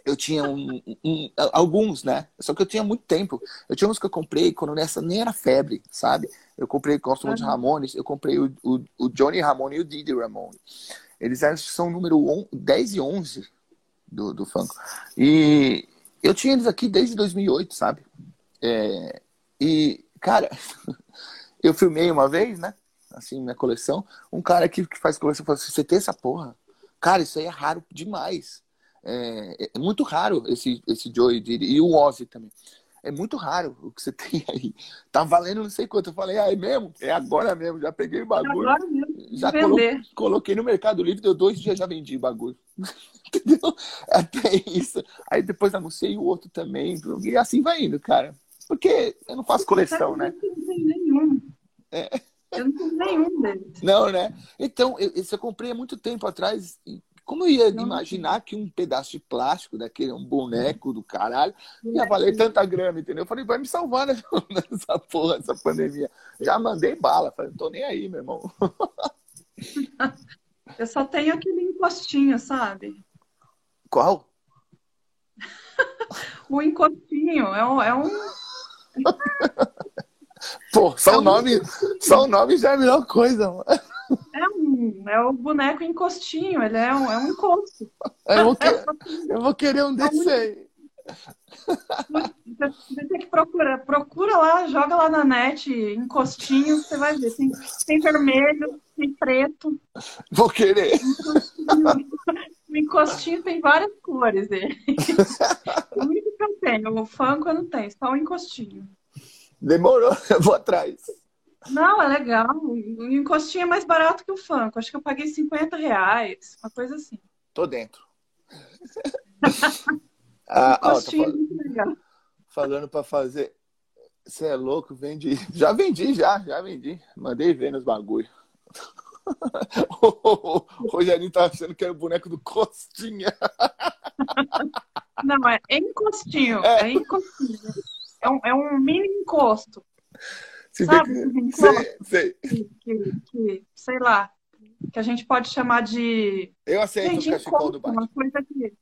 Eu tinha um, um, alguns, né? Só que eu tinha muito tempo. Eu tinha uns que eu comprei quando nessa nem era febre, sabe? Eu comprei, gosto muito uhum. de Ramones, eu comprei o, o, o, Johnny Ramone e o Didi Ramone. Eles são o número 10 e 11 do, do Funko. E eu tinha eles aqui desde 2008, sabe? É, e Cara, (laughs) eu filmei uma vez, né? assim, minha coleção. Um cara aqui que faz coleção falou assim: você tem essa porra? Cara, isso aí é raro demais. É, é muito raro esse, esse Joey e o Ozzy também. É muito raro o que você (laughs) tem aí. Tá valendo não sei quanto. Eu falei, ah, é mesmo? É agora mesmo. Já peguei o bagulho. É agora mesmo. Já colo coloquei no Mercado Livre, deu dois dias já vendi o bagulho. (laughs) Entendeu? Até isso. Aí depois anunciei o outro também. E assim vai indo, cara. Porque eu não faço coleção, né? Eu não tenho nenhum. É. Eu não tenho nenhum deles. Não, né? Então, eu, eu comprei há muito tempo atrás. Como eu ia não, imaginar que um pedaço de plástico daquele, um boneco do caralho, ia valer tanta grana, entendeu? Eu falei, vai me salvar (laughs) nessa porra, essa pandemia. Já mandei bala, falei, não tô nem aí, meu irmão. (laughs) Eu só tenho aquele encostinho, sabe? Qual? (laughs) o encostinho é um. É um... Pô, só, é o nome, só o nome já é a melhor coisa, mano. É, um, é o boneco encostinho, ele é um, é um encosto. Eu vou, que, eu vou querer um desse aí. Você tem que procurar. Procura lá, joga lá na net, encostinho, você vai ver. Tem, tem vermelho, tem preto. Vou querer. (laughs) O encostinho tem várias cores dele. (laughs) o único que eu tenho, o Funko eu não tenho, só o encostinho. Demorou, (laughs) eu vou atrás. Não, é legal. O encostinho é mais barato que o Funko. Acho que eu paguei 50 reais, uma coisa assim. Tô dentro. (laughs) ah, ó, falando, é legal. falando para fazer. Você é louco, vendi. (laughs) Já vendi, já, já vendi. Mandei ver nos bagulho. (laughs) o Rogerinho tá achando que era o boneco do Costinha. Não, é encostinho. É, é encostinho. É um, é um mini encosto. Sabe? Que... Sei, sei. Que, que, que, sei lá, que a gente pode chamar de. Eu aceito gente, o cachecol do Batman. Uma coisa que.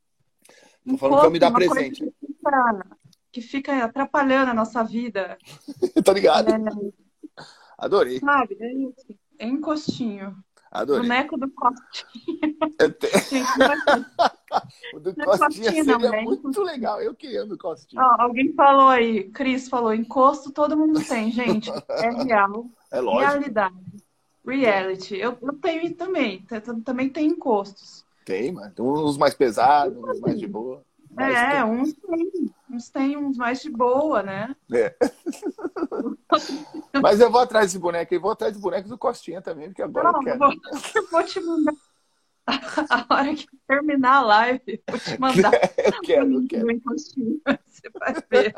Tô falando que me dar presente. Que fica, que fica, atrapalhando a nossa vida. (laughs) Tô ligado. É, Adorei. Sabe? É isso. É encostinho. Adorei. Boneco do Costinha. Te... (laughs) (laughs) o do Costinha seria não, é muito legal. Eu queria do Costinha. Oh, alguém falou aí, Cris falou, encosto todo mundo tem, (laughs) gente. É real. É lógico. Realidade. Reality. Eu, eu tenho também. Também tem encostos. Tem, mano. Tem uns mais pesados, uns mais de boa. É, tem. uns tem. Uns tem uns mais de boa, né? É. (laughs) Mas eu vou atrás desse boneco e vou atrás do boneco do Costinha também, porque agora Não, eu quero. Vou, eu vou te mandar. (laughs) A hora que terminar a live, vou te mandar. (laughs) eu quero, eu quero. Você vai ver.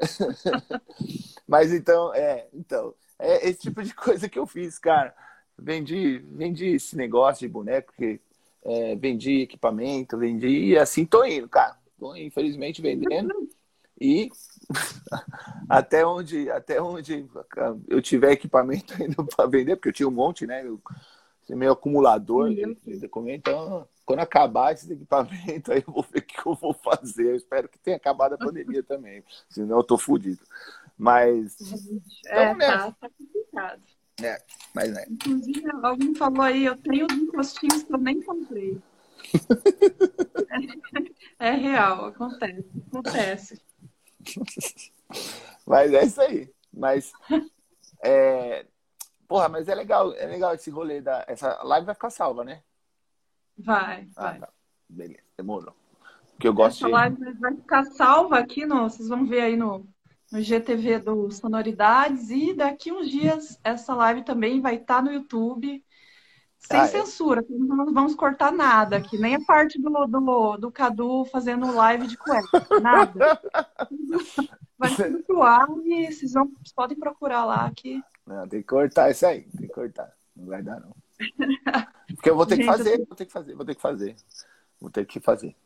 (laughs) Mas então, é, então, é esse tipo de coisa que eu fiz, cara. Vendi, vendi esse negócio de boneco, que é, vendi equipamento, vendi e assim tô indo, cara. Tô infelizmente vendendo. E até onde, até onde eu tiver equipamento ainda para vender, porque eu tinha um monte, né? Eu, meio acumulador de, de documento. Então, quando acabar esse equipamento, (laughs) aí eu vou ver o que eu vou fazer. Eu espero que tenha acabado a pandemia também, senão eu tô fodido. Mas. É, tá, tá complicado. É, mas é. Inclusive, alguém falou aí, eu tenho uns encostinhos que eu nem comprei. é, é real, acontece. Acontece. (laughs) Mas é isso aí. Mas. É... Porra, mas é legal, é legal esse rolê da. Essa live vai ficar salva, né? Vai, ah, vai. Tá. Beleza, demorou. Porque eu gosto Essa de... live vai ficar salva aqui no. Vocês vão ver aí no, no GTV do Sonoridades. E daqui uns dias essa live também vai estar tá no YouTube. Sem ah, é? censura, é. não vamos cortar nada aqui, nem a parte do, do, do Cadu fazendo live de cueca, nada. (laughs) Vai ser pro ar e vocês, vão, vocês podem procurar lá que. Não, tem que cortar isso aí, tem que cortar. Não vai dar, não. Porque eu vou ter (laughs) Gente, que fazer, vou ter que fazer, vou ter que fazer. Vou ter que fazer.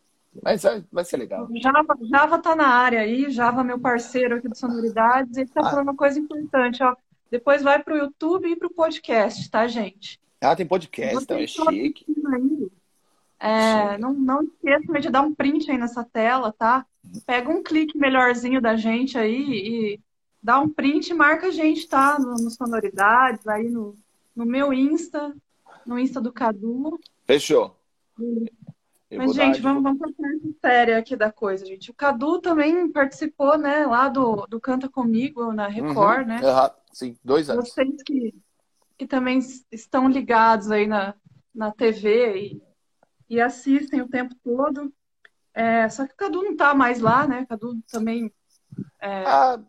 Mas vai ser legal. Java, Java tá na área aí, Java, meu parceiro aqui do Sonoridades, ele tá ah. falando uma coisa importante, ó. Depois vai pro YouTube e pro podcast, tá, gente? Ah, tem podcast, então é chique. É, não, não esqueça de dar um print aí nessa tela, tá? Pega um clique melhorzinho da gente aí e dá um print e marca a gente, tá? No, no Sonoridades, aí no, no meu Insta, no Insta do Cadu. Fechou. Mas, gente, vamos, vamos pra parte séria aqui da coisa, gente. O Cadu também participou, né, lá do, do Canta Comigo, na Record, uhum, né? Uhum, sim, dois anos. Vocês que que também estão ligados aí na, na TV e, e assistem o tempo todo. É, só que o Cadu não está mais lá, né? O Cadu também é, ah,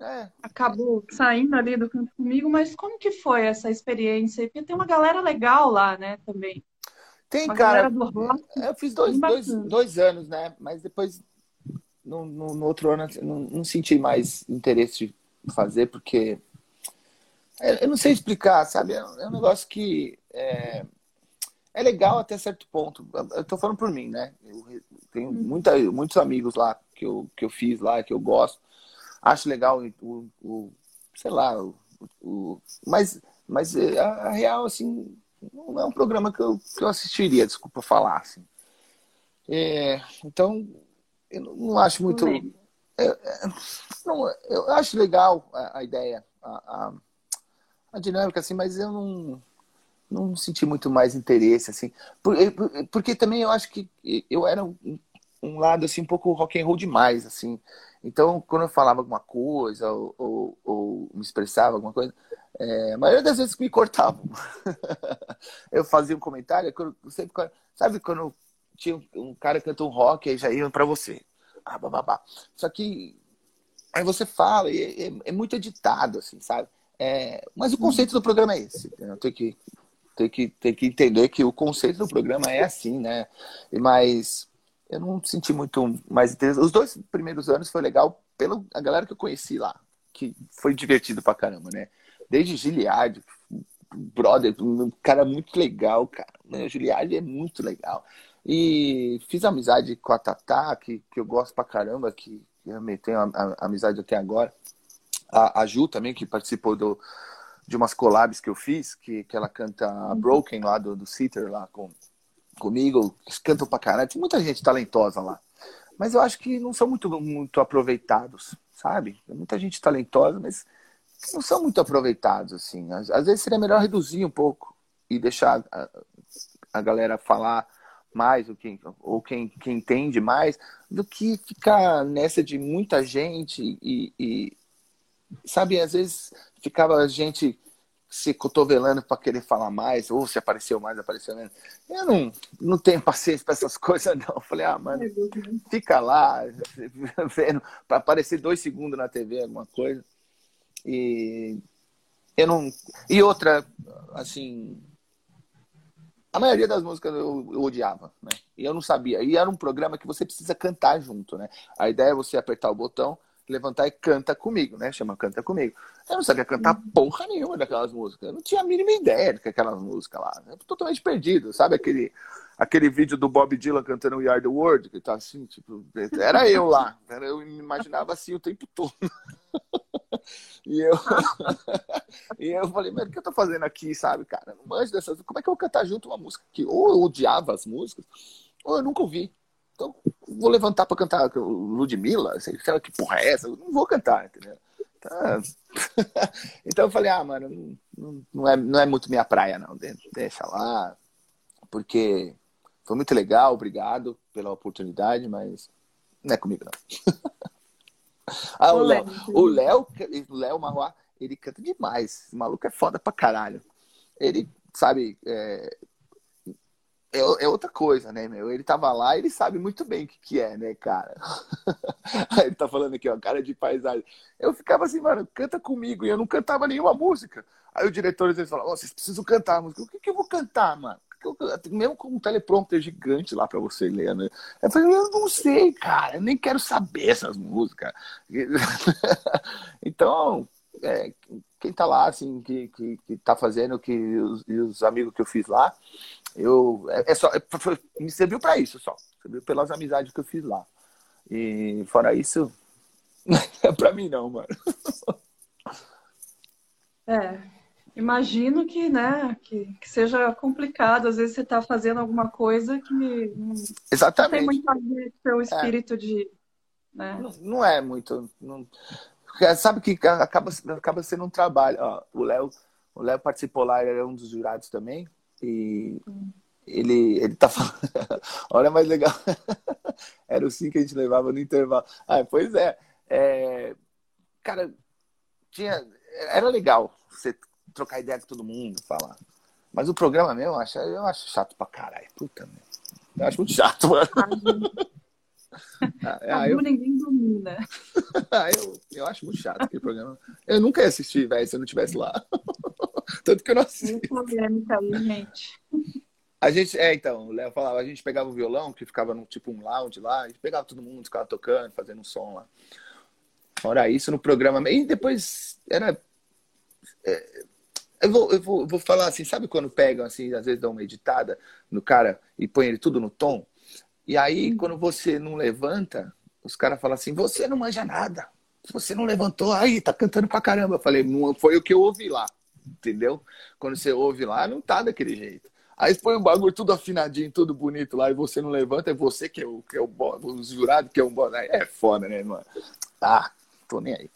é. acabou saindo ali do canto comigo, mas como que foi essa experiência? Porque tem uma galera legal lá, né, também. Tem, uma cara. eu fiz dois, dois, dois anos, né? Mas depois, no, no, no outro ano, não, não senti mais interesse de fazer, porque eu não sei explicar, sabe? É um negócio que é, é legal até certo ponto. Eu tô falando por mim, né? Eu tenho uhum. muita, muitos amigos lá que eu, que eu fiz lá, que eu gosto. Acho legal o, o sei lá, o, o, mas, mas a, a, real, assim, não é um programa que eu, que eu assistiria, desculpa falar, assim. É, então, eu não acho muito... Eu, não, eu acho legal a, a ideia, a, a, dinâmica, assim, mas eu não não senti muito mais interesse assim. Porque também eu acho que eu era um, um, lado assim um pouco rock and roll demais assim então quando eu falava alguma coisa ou, ou, ou me expressava alguma coisa é, a maioria das vezes me cortavam (laughs) eu fazia um comentário eu sempre sabe quando tinha um cara que cantou um rock aí já iam para você ah, bababá. só que aí você fala e é, é, é muito editado assim sabe é, mas o conceito do programa é esse. Eu tenho que tem que, tem que entender que o conceito do programa é assim, né? Mas eu não senti muito mais. Os dois primeiros anos foi legal pela a galera que eu conheci lá, que foi divertido pra caramba, né? Desde Giliard, brother, um cara muito legal, cara. Giliard é muito legal. E fiz amizade com a Tatá, que, que eu gosto pra caramba, que eu tenho a, a, amizade até agora. A, a Ju também, que participou do, de umas collabs que eu fiz, que, que ela canta Broken lá do, do Sitter lá com, comigo, cantam pra caralho. Tem muita gente talentosa lá. Mas eu acho que não são muito, muito aproveitados, sabe? Tem muita gente talentosa, mas não são muito aproveitados, assim. Às, às vezes seria melhor reduzir um pouco e deixar a, a galera falar mais, ou quem, ou quem, quem entende mais, do que ficar nessa de muita gente e, e sabe, às vezes ficava a gente se cotovelando para querer falar mais, ou se apareceu mais, apareceu menos. Eu não, não tenho paciência para essas (laughs) coisas, não. Eu falei, ah, mano, fica lá, (laughs) vendo, para aparecer dois segundos na TV, alguma coisa. E eu não. E outra, assim. A maioria das músicas eu, eu odiava, né? E eu não sabia. E era um programa que você precisa cantar junto, né? A ideia é você apertar o botão levantar e canta comigo, né? Chama Canta Comigo. Eu não sabia cantar uhum. porra nenhuma daquelas músicas. Eu não tinha a mínima ideia de que aquelas músicas lá. Eu totalmente perdido. Sabe aquele, aquele vídeo do Bob Dylan cantando We Are the World? Que tá assim, tipo, era eu lá. Eu me imaginava assim o tempo todo. (laughs) e eu, (laughs) e eu falei, mas o que eu tô fazendo aqui, sabe, cara? Não manjo dessas. Como é que eu vou cantar junto uma música que ou eu odiava as músicas, ou eu nunca ouvi. Então, vou levantar para cantar Ludmilla, sei lá que porra é essa, eu não vou cantar, entendeu? Tá. (laughs) então eu falei, ah, mano, não, é, não é muito minha praia, não. Deixa lá, porque foi muito legal, obrigado pela oportunidade, mas não é comigo, não. (laughs) ah, o Léo, o Léo, o Léo Marroá, ele canta demais. O maluco é foda pra caralho. Ele, sabe, é, é, é, outra coisa, né, meu? Ele tava lá, ele sabe muito bem o que, que é, né, cara? (laughs) Aí ele tá falando aqui, ó, cara de paisagem. Eu ficava assim, mano, canta comigo, e eu não cantava nenhuma música. Aí o diretor às vezes fala, oh, vocês precisam cantar a música. O que, que eu vou cantar, mano? Mesmo com um teleprompter gigante lá pra você ler, né? Eu falei, eu não sei, cara, eu nem quero saber essas músicas. (laughs) então, é, quem tá lá, assim, que, que, que tá fazendo, que os, os amigos que eu fiz lá, eu, é, é só, é, foi, me serviu para isso só. Serviu pelas amizades que eu fiz lá. E fora isso, (laughs) é para mim não, mano. É, imagino que, né, que, que, seja complicado. Às vezes você está fazendo alguma coisa que Exatamente. não tem muito a ver com o é. espírito é. de. Né? Não, não, é muito. Não... Sabe que acaba, acaba sendo um trabalho. Ó, o Léo o Léo participou lá, ele era um dos jurados também. E ele, ele tá falando. (laughs) Olha mais legal. (laughs) Era o sim que a gente levava no intervalo. Ah, pois é. é... Cara, tinha. Era legal você trocar ideia com todo mundo, falar. Mas o programa mesmo, eu acho, eu acho chato pra caralho. Puta, meu. Eu acho muito chato, mano. (laughs) Ah, ah, eu... ninguém domina. eu, eu acho muito chato aquele programa. Eu nunca ia assistir, velho, se eu não estivesse lá. (laughs) Tanto que eu não assisti. polêmica aí, gente. A gente, é, então, o Léo falava, a gente pegava o violão, que ficava num tipo um lounge lá, a gente pegava todo mundo, ficava tocando, fazendo um som lá. Fora isso, no programa. E depois era. É, eu, vou, eu, vou, eu vou falar assim, sabe quando pegam, assim, às vezes dão uma editada no cara e põe ele tudo no tom? E aí, quando você não levanta, os caras falam assim: você não manja nada. Você não levantou, aí tá cantando pra caramba. Eu falei: não foi o que eu ouvi lá. Entendeu? Quando você ouve lá, não tá daquele jeito. Aí põe um bagulho tudo afinadinho, tudo bonito lá, e você não levanta, é você que é o, que é o, o jurado que é um bom. É foda, né, mano? Ah, tô nem aí.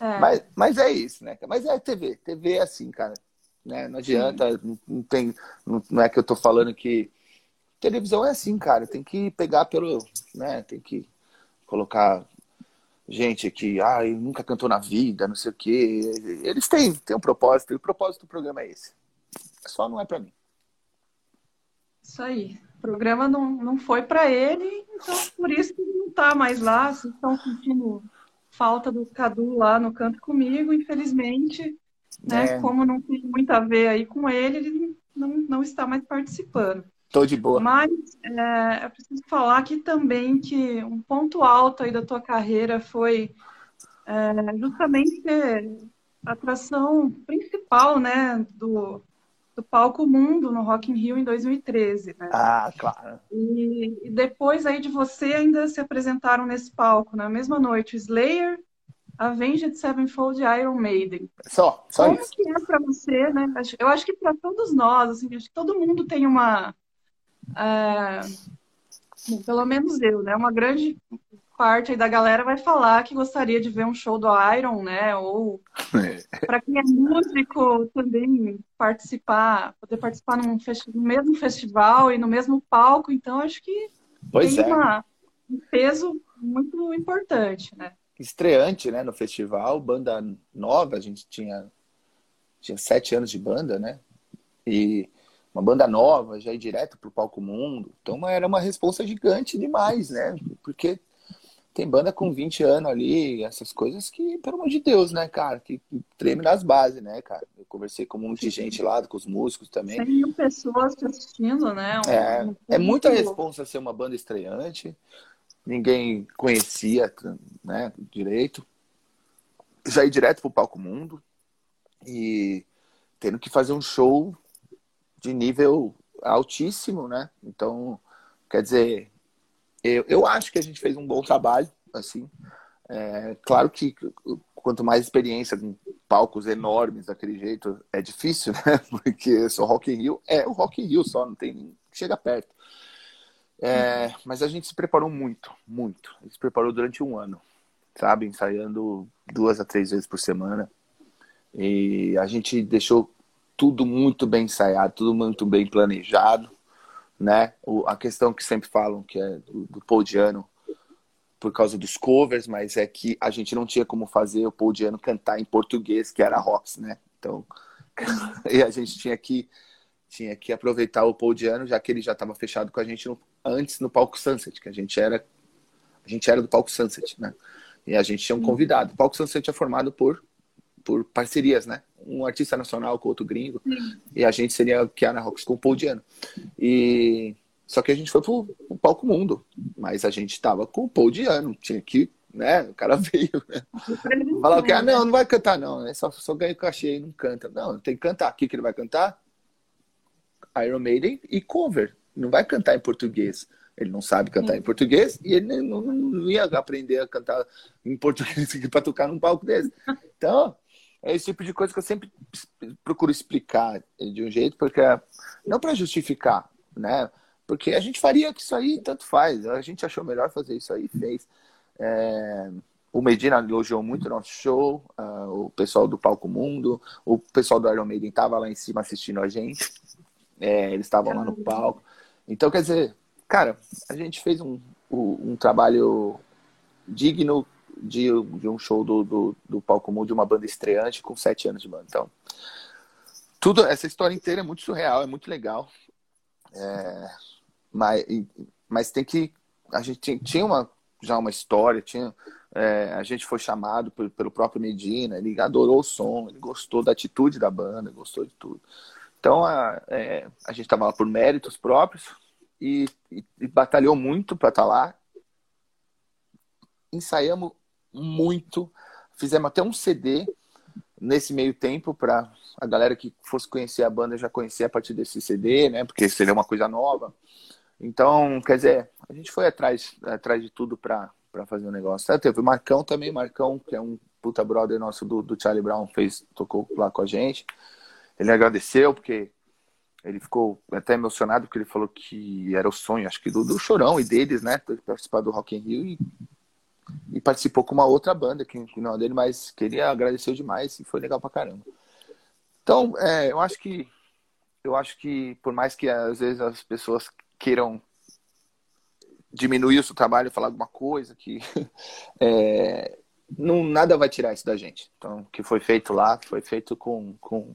É. Mas, mas é isso, né? Mas é TV. TV é assim, cara. Né? Não adianta, não, não, tem. Não, não é que eu tô falando que. Televisão é assim, cara. Tem que pegar pelo. Né? Tem que colocar gente que ah, nunca cantou na vida, não sei o quê. Eles têm, têm um propósito, e o propósito do programa é esse. Só não é para mim. Isso aí. O programa não, não foi para ele, então por isso que não tá mais lá. Vocês estão sentindo falta do Cadu lá no canto comigo, infelizmente. Né? É. Como não tem muito a ver aí com ele, ele não, não está mais participando. Tô de boa. Mas é, eu preciso falar aqui também que um ponto alto aí da tua carreira foi é, justamente a atração principal, né, do, do palco mundo no Rock in Rio em 2013, né? Ah, claro. E, e, depois aí de você ainda se apresentaram nesse palco na mesma noite, Slayer, Avenged Sevenfold e Iron Maiden. Só, só Como isso. que é para você, né? Eu acho que para todos nós, assim, acho que todo mundo tem uma, é, pelo menos eu, né? Uma grande parte aí da galera vai falar que gostaria de ver um show do Iron, né? Ou é. para quem é músico também participar, poder participar num no mesmo festival e no mesmo palco. Então acho que pois tem é. uma, um peso muito importante, né? Estreante, né? No festival, banda nova, a gente tinha tinha sete anos de banda, né? E uma banda nova, já ir direto pro palco mundo. Então era uma responsa gigante demais, né? Porque tem banda com 20 anos ali, essas coisas que, pelo amor de Deus, né, cara, que treme nas bases, né, cara. Eu conversei com um monte de gente lá, com os músicos também. 100 mil pessoas te assistindo, né? Um, é, um é muita responsa ser uma banda estreante, ninguém conhecia, né, direito. Já ir direto pro palco mundo e tendo que fazer um show de nível altíssimo, né? Então, quer dizer, eu, eu acho que a gente fez um bom trabalho, assim. É, claro que quanto mais experiência com palcos enormes daquele jeito, é difícil, (laughs) né? Porque só Rock in Rio é o Rock in Rio só, não tem chega perto. É, mas a gente se preparou muito, muito. A gente se preparou durante um ano, sabe? Ensaiando duas a três vezes por semana. E a gente deixou tudo muito bem ensaiado, tudo muito bem planejado né? O, a questão que sempre falam, que é do, do Paul Diano, por causa dos covers, mas é que a gente não tinha como fazer o Paul Diano cantar em português, que era Rocks, né? Então, (laughs) e a gente tinha que tinha que aproveitar o Paul Diano, já que ele já estava fechado com a gente no, antes no palco Sunset, que a gente era a gente era do palco Sunset, né? E a gente tinha um convidado. O palco Sunset é formado por por parcerias, né? Um artista nacional com outro gringo. Sim. E a gente seria Kiana Rocks com o Paul Diano. E só que a gente foi pro, pro palco mundo, mas a gente tava com o Paul Diano, tinha que, né? O cara (laughs) veio, né? Falar que ah, não, não vai cantar não, né? Só só ganha cachê e não canta. Não, tem que cantar. Aqui que ele vai cantar Iron Maiden e cover. Não vai cantar em português. Ele não sabe cantar Sim. em português e ele não, não, ia aprender a cantar em português (laughs) para tocar num palco desse. Então, é esse tipo de coisa que eu sempre procuro explicar de um jeito, porque não para justificar, né? Porque a gente faria isso aí tanto faz. A gente achou melhor fazer isso aí fez. É... O Medina elogiou muito o nosso show, uh, o pessoal do Palco Mundo, o pessoal do Iron Maiden estava lá em cima assistindo a gente. É, eles estavam lá no palco. Então, quer dizer, cara, a gente fez um, um, um trabalho digno de, de um show do, do, do palco comum de uma banda estreante com sete anos de banda. Então, tudo, essa história inteira é muito surreal, é muito legal. É, mas, mas tem que. A gente tinha uma, já uma história, tinha. É, a gente foi chamado por, pelo próprio Medina, ele adorou o som, ele gostou da atitude da banda, gostou de tudo. Então a, é, a gente estava lá por méritos próprios e, e, e batalhou muito para estar tá lá. Ensaiamos muito, fizemos até um CD nesse meio tempo para a galera que fosse conhecer a banda já conhecer a partir desse CD, né? Porque seria uma coisa nova. Então, quer dizer, a gente foi atrás, atrás de tudo para fazer o um negócio. Tá, teve o Marcão também, Marcão, que é um puta brother nosso do, do Charlie Brown, fez, tocou lá com a gente. Ele agradeceu, porque ele ficou até emocionado, porque ele falou que era o sonho, acho que do, do Chorão e deles, né? Participar do Rock in Rio e, e participou com uma outra banda, que, que não é dele, mas que ele agradeceu demais e foi legal pra caramba. Então, é, eu acho que eu acho que por mais que às vezes as pessoas queiram diminuir o seu trabalho, falar alguma coisa que (laughs) é, não nada vai tirar isso da gente. Então, o que foi feito lá foi feito com, com,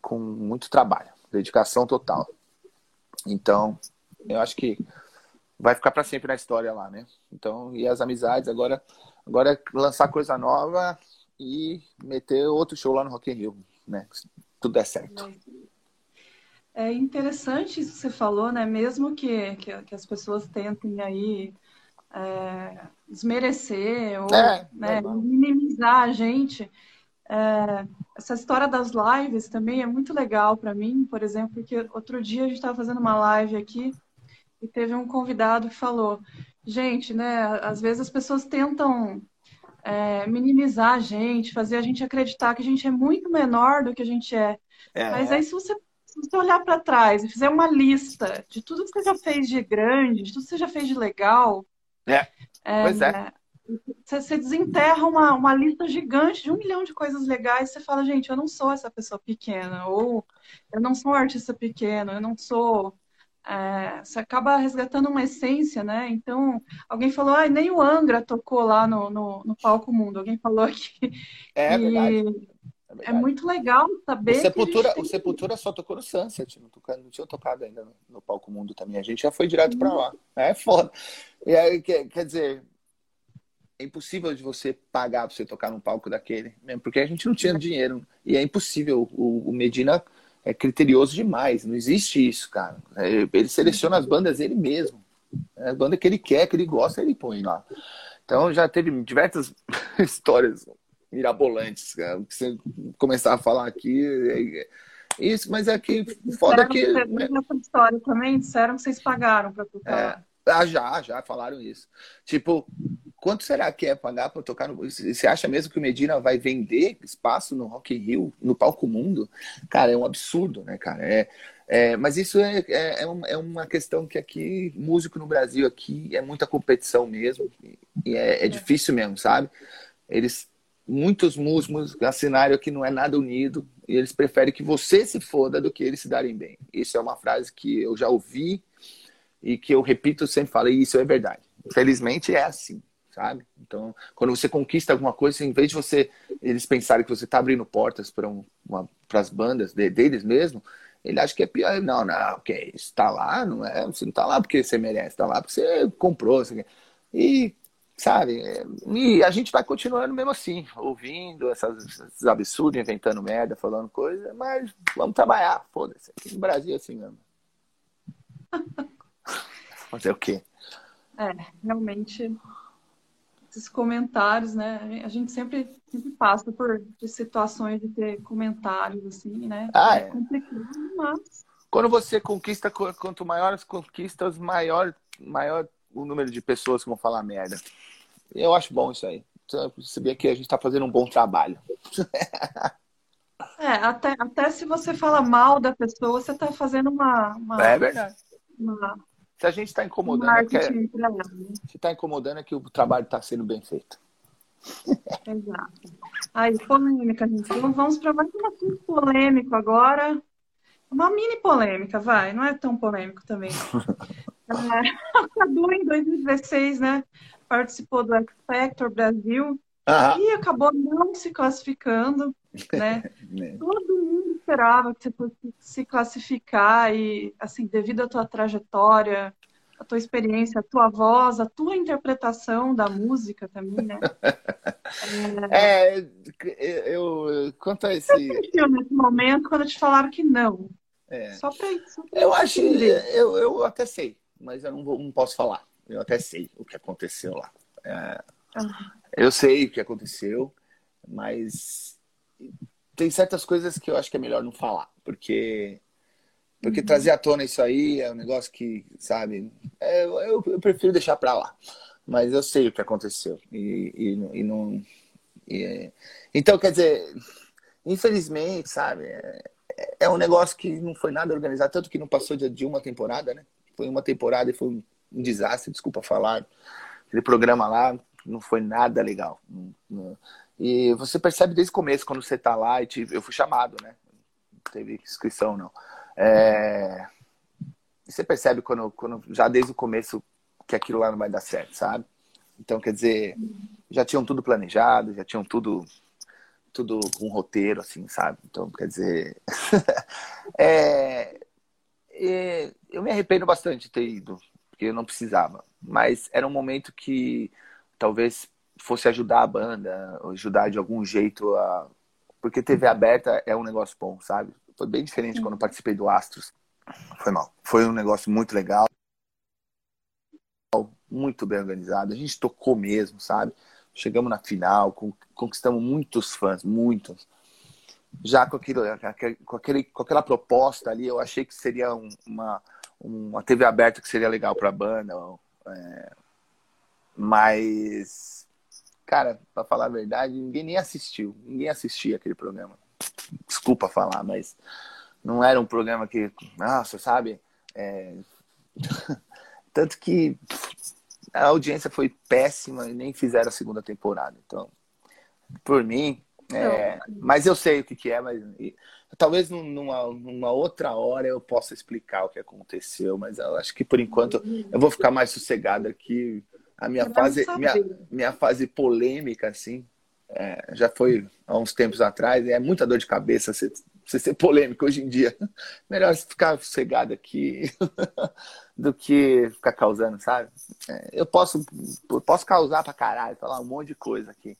com muito trabalho, dedicação total. Então, eu acho que vai ficar para sempre na história lá, né? Então, e as amizades agora, agora é lançar coisa nova e meter outro show lá no Rock in Rio, né? Se tudo der certo. É interessante isso que você falou, né? Mesmo que, que, que as pessoas tentem aí é, desmerecer ou é, né, é minimizar a gente, é, essa história das lives também é muito legal para mim, por exemplo, porque outro dia a gente estava fazendo uma live aqui e teve um convidado que falou, gente, né? Às vezes as pessoas tentam é, minimizar a gente, fazer a gente acreditar que a gente é muito menor do que a gente é. é. Mas aí se você se você olhar para trás e fizer uma lista de tudo que você já fez de grande, de tudo que você já fez de legal. É. é pois é. Você, desenterra uma, uma lista gigante de um milhão de coisas legais. Você fala, gente, eu não sou essa pessoa pequena, ou eu não sou um artista pequeno, eu não sou. É, você acaba resgatando uma essência, né? Então, alguém falou, ah, nem o Angra tocou lá no, no, no palco mundo. Alguém falou (laughs) aqui. É, é verdade. É, é muito legal saber. O Sepultura, o Sepultura só tocou no Sunset, não, tocou, não tinha tocado ainda no, no, Palco Mundo também. A gente já foi direto para lá. É foda. E aí, quer, quer dizer, é impossível de você pagar para você tocar num palco daquele, mesmo porque a gente não tinha dinheiro. E é impossível. O, o Medina é criterioso demais. Não existe isso, cara. É, ele seleciona as bandas ele mesmo. É a banda que ele quer, que ele gosta, ele põe lá. Então já teve diversas (laughs) histórias mirabolantes, cara. Que você começar a falar aqui. É, é isso, mas é que foda que. Essa história também disseram que vocês pagaram para tocar. É, ah, já, já falaram isso. Tipo, quanto será que é pagar para tocar no. Você acha mesmo que o Medina vai vender espaço no Rock in Rio, no palco mundo? Cara, é um absurdo, né, cara? É, é, mas isso é, é, é, uma questão que aqui, músico no Brasil, aqui, é muita competição mesmo. E é, é difícil mesmo, sabe? Eles muitos músicos assinaram que não é nada unido e eles preferem que você se foda do que eles se darem bem. Isso é uma frase que eu já ouvi e que eu repito sempre falei, isso é verdade. Felizmente é assim, sabe? Então, quando você conquista alguma coisa, em vez de você eles pensarem que você está abrindo portas para um, as bandas de, deles mesmo, ele acha que é pior. Não, não, ok, está lá, não é? Você não está lá porque você merece, está lá porque você comprou. Você... E sabe? E a gente vai continuando mesmo assim, ouvindo essas, esses absurdos, inventando merda, falando coisa, mas vamos trabalhar, foda-se. Aqui no Brasil é assim mesmo. (laughs) Fazer o quê? É, realmente, esses comentários, né? A gente sempre, sempre passa por situações de ter comentários, assim, né? Ah, é, é. complicado, mas... Quando você conquista, quanto maiores conquistas, maior, maior o número de pessoas que vão falar merda. Eu acho bom isso aí. Perceber que a gente está fazendo um bom trabalho. (laughs) É, até, até se você fala mal da pessoa, você está fazendo uma, uma, É verdade. Uma, se a gente está incomodando, é que, né? se está incomodando é que o trabalho está sendo bem feito. (laughs) Exato. Aí, polêmica, gente. Então, vamos para mais um assunto polêmico agora. Uma mini polêmica, vai. Não é tão polêmico também. (laughs) a Cadu, em 2016, né? Participou do X Factor Brasil. Aham. E acabou não se classificando, né? (laughs) Né? Todo mundo esperava que você fosse se classificar e, assim, devido à tua trajetória, a tua experiência, a tua voz, a tua interpretação da música também, né? (laughs) É, eu, quanto a esse. Você sentiu nesse momento quando te falaram que não? é, Só pra isso. pra eu acho, eu, eu até sei, mas eu não, vou- não posso falar. Eu até sei o que aconteceu lá. É, Ah, eu sei o que aconteceu, mas tem certas coisas que eu acho que é melhor não falar, porque porque trazer à tona isso aí é um negócio que, sabe, é, eu, eu prefiro deixar pra lá. Mas eu sei o que aconteceu e, e, e não. e é- então, quer dizer, infelizmente, sabe, é, é um negócio que não foi nada organizado, tanto que não passou de, de uma temporada, né? Foi uma temporada e foi um, um desastre, desculpa falar. Aquele programa lá não foi nada legal. Não- não- E você percebe desde o começo, quando você tá lá, e eu fui chamado, né? Não teve inscrição, não. É, você percebe quando, quando, já desde o começo que aquilo lá não vai dar certo, sabe? Então, quer dizer, já tinham tudo planejado, já tinham tudo tudo um roteiro, assim, sabe? Então, quer dizer, (laughs) é, é, eu me arrependo bastante de ter ido, porque eu não precisava. Mas era um momento que talvez fosse ajudar a banda, ajudar de algum jeito a. Porque TV aberta é um negócio bom, sabe? Foi bem diferente quando participei do Astros. Foi mal. Foi um negócio muito legal, muito bem organizado. A gente tocou mesmo, sabe? Chegamos na final, con- conquistamos muitos fãs, muitos. Já com, aquilo, com, aquele, com aquela proposta ali, eu achei que seria um- uma, uma TV aberta que seria legal para a banda. é, mas, cara, para falar a verdade, ninguém nem assistiu. Ninguém assistia aquele programa. Desculpa falar, mas não era um programa que, nossa, sabe? É, (laughs) Tanto que a audiência foi péssima e nem fizeram a segunda temporada. Então, por mim, é, mas eu sei o que, que é, mas talvez num- numa, numa outra hora eu possa explicar o que aconteceu, mas eu acho que por enquanto eu vou ficar mais sossegado aqui. A minha fase, minha, minha fase polêmica, assim, é, já foi há uns tempos atrás, é muita dor de cabeça você, você ser polêmico hoje em dia. (laughs) Melhor ficar sossegado aqui (laughs) do que ficar causando, sabe? É, eu posso, eu posso causar pra caralho, falar um monte de coisa aqui.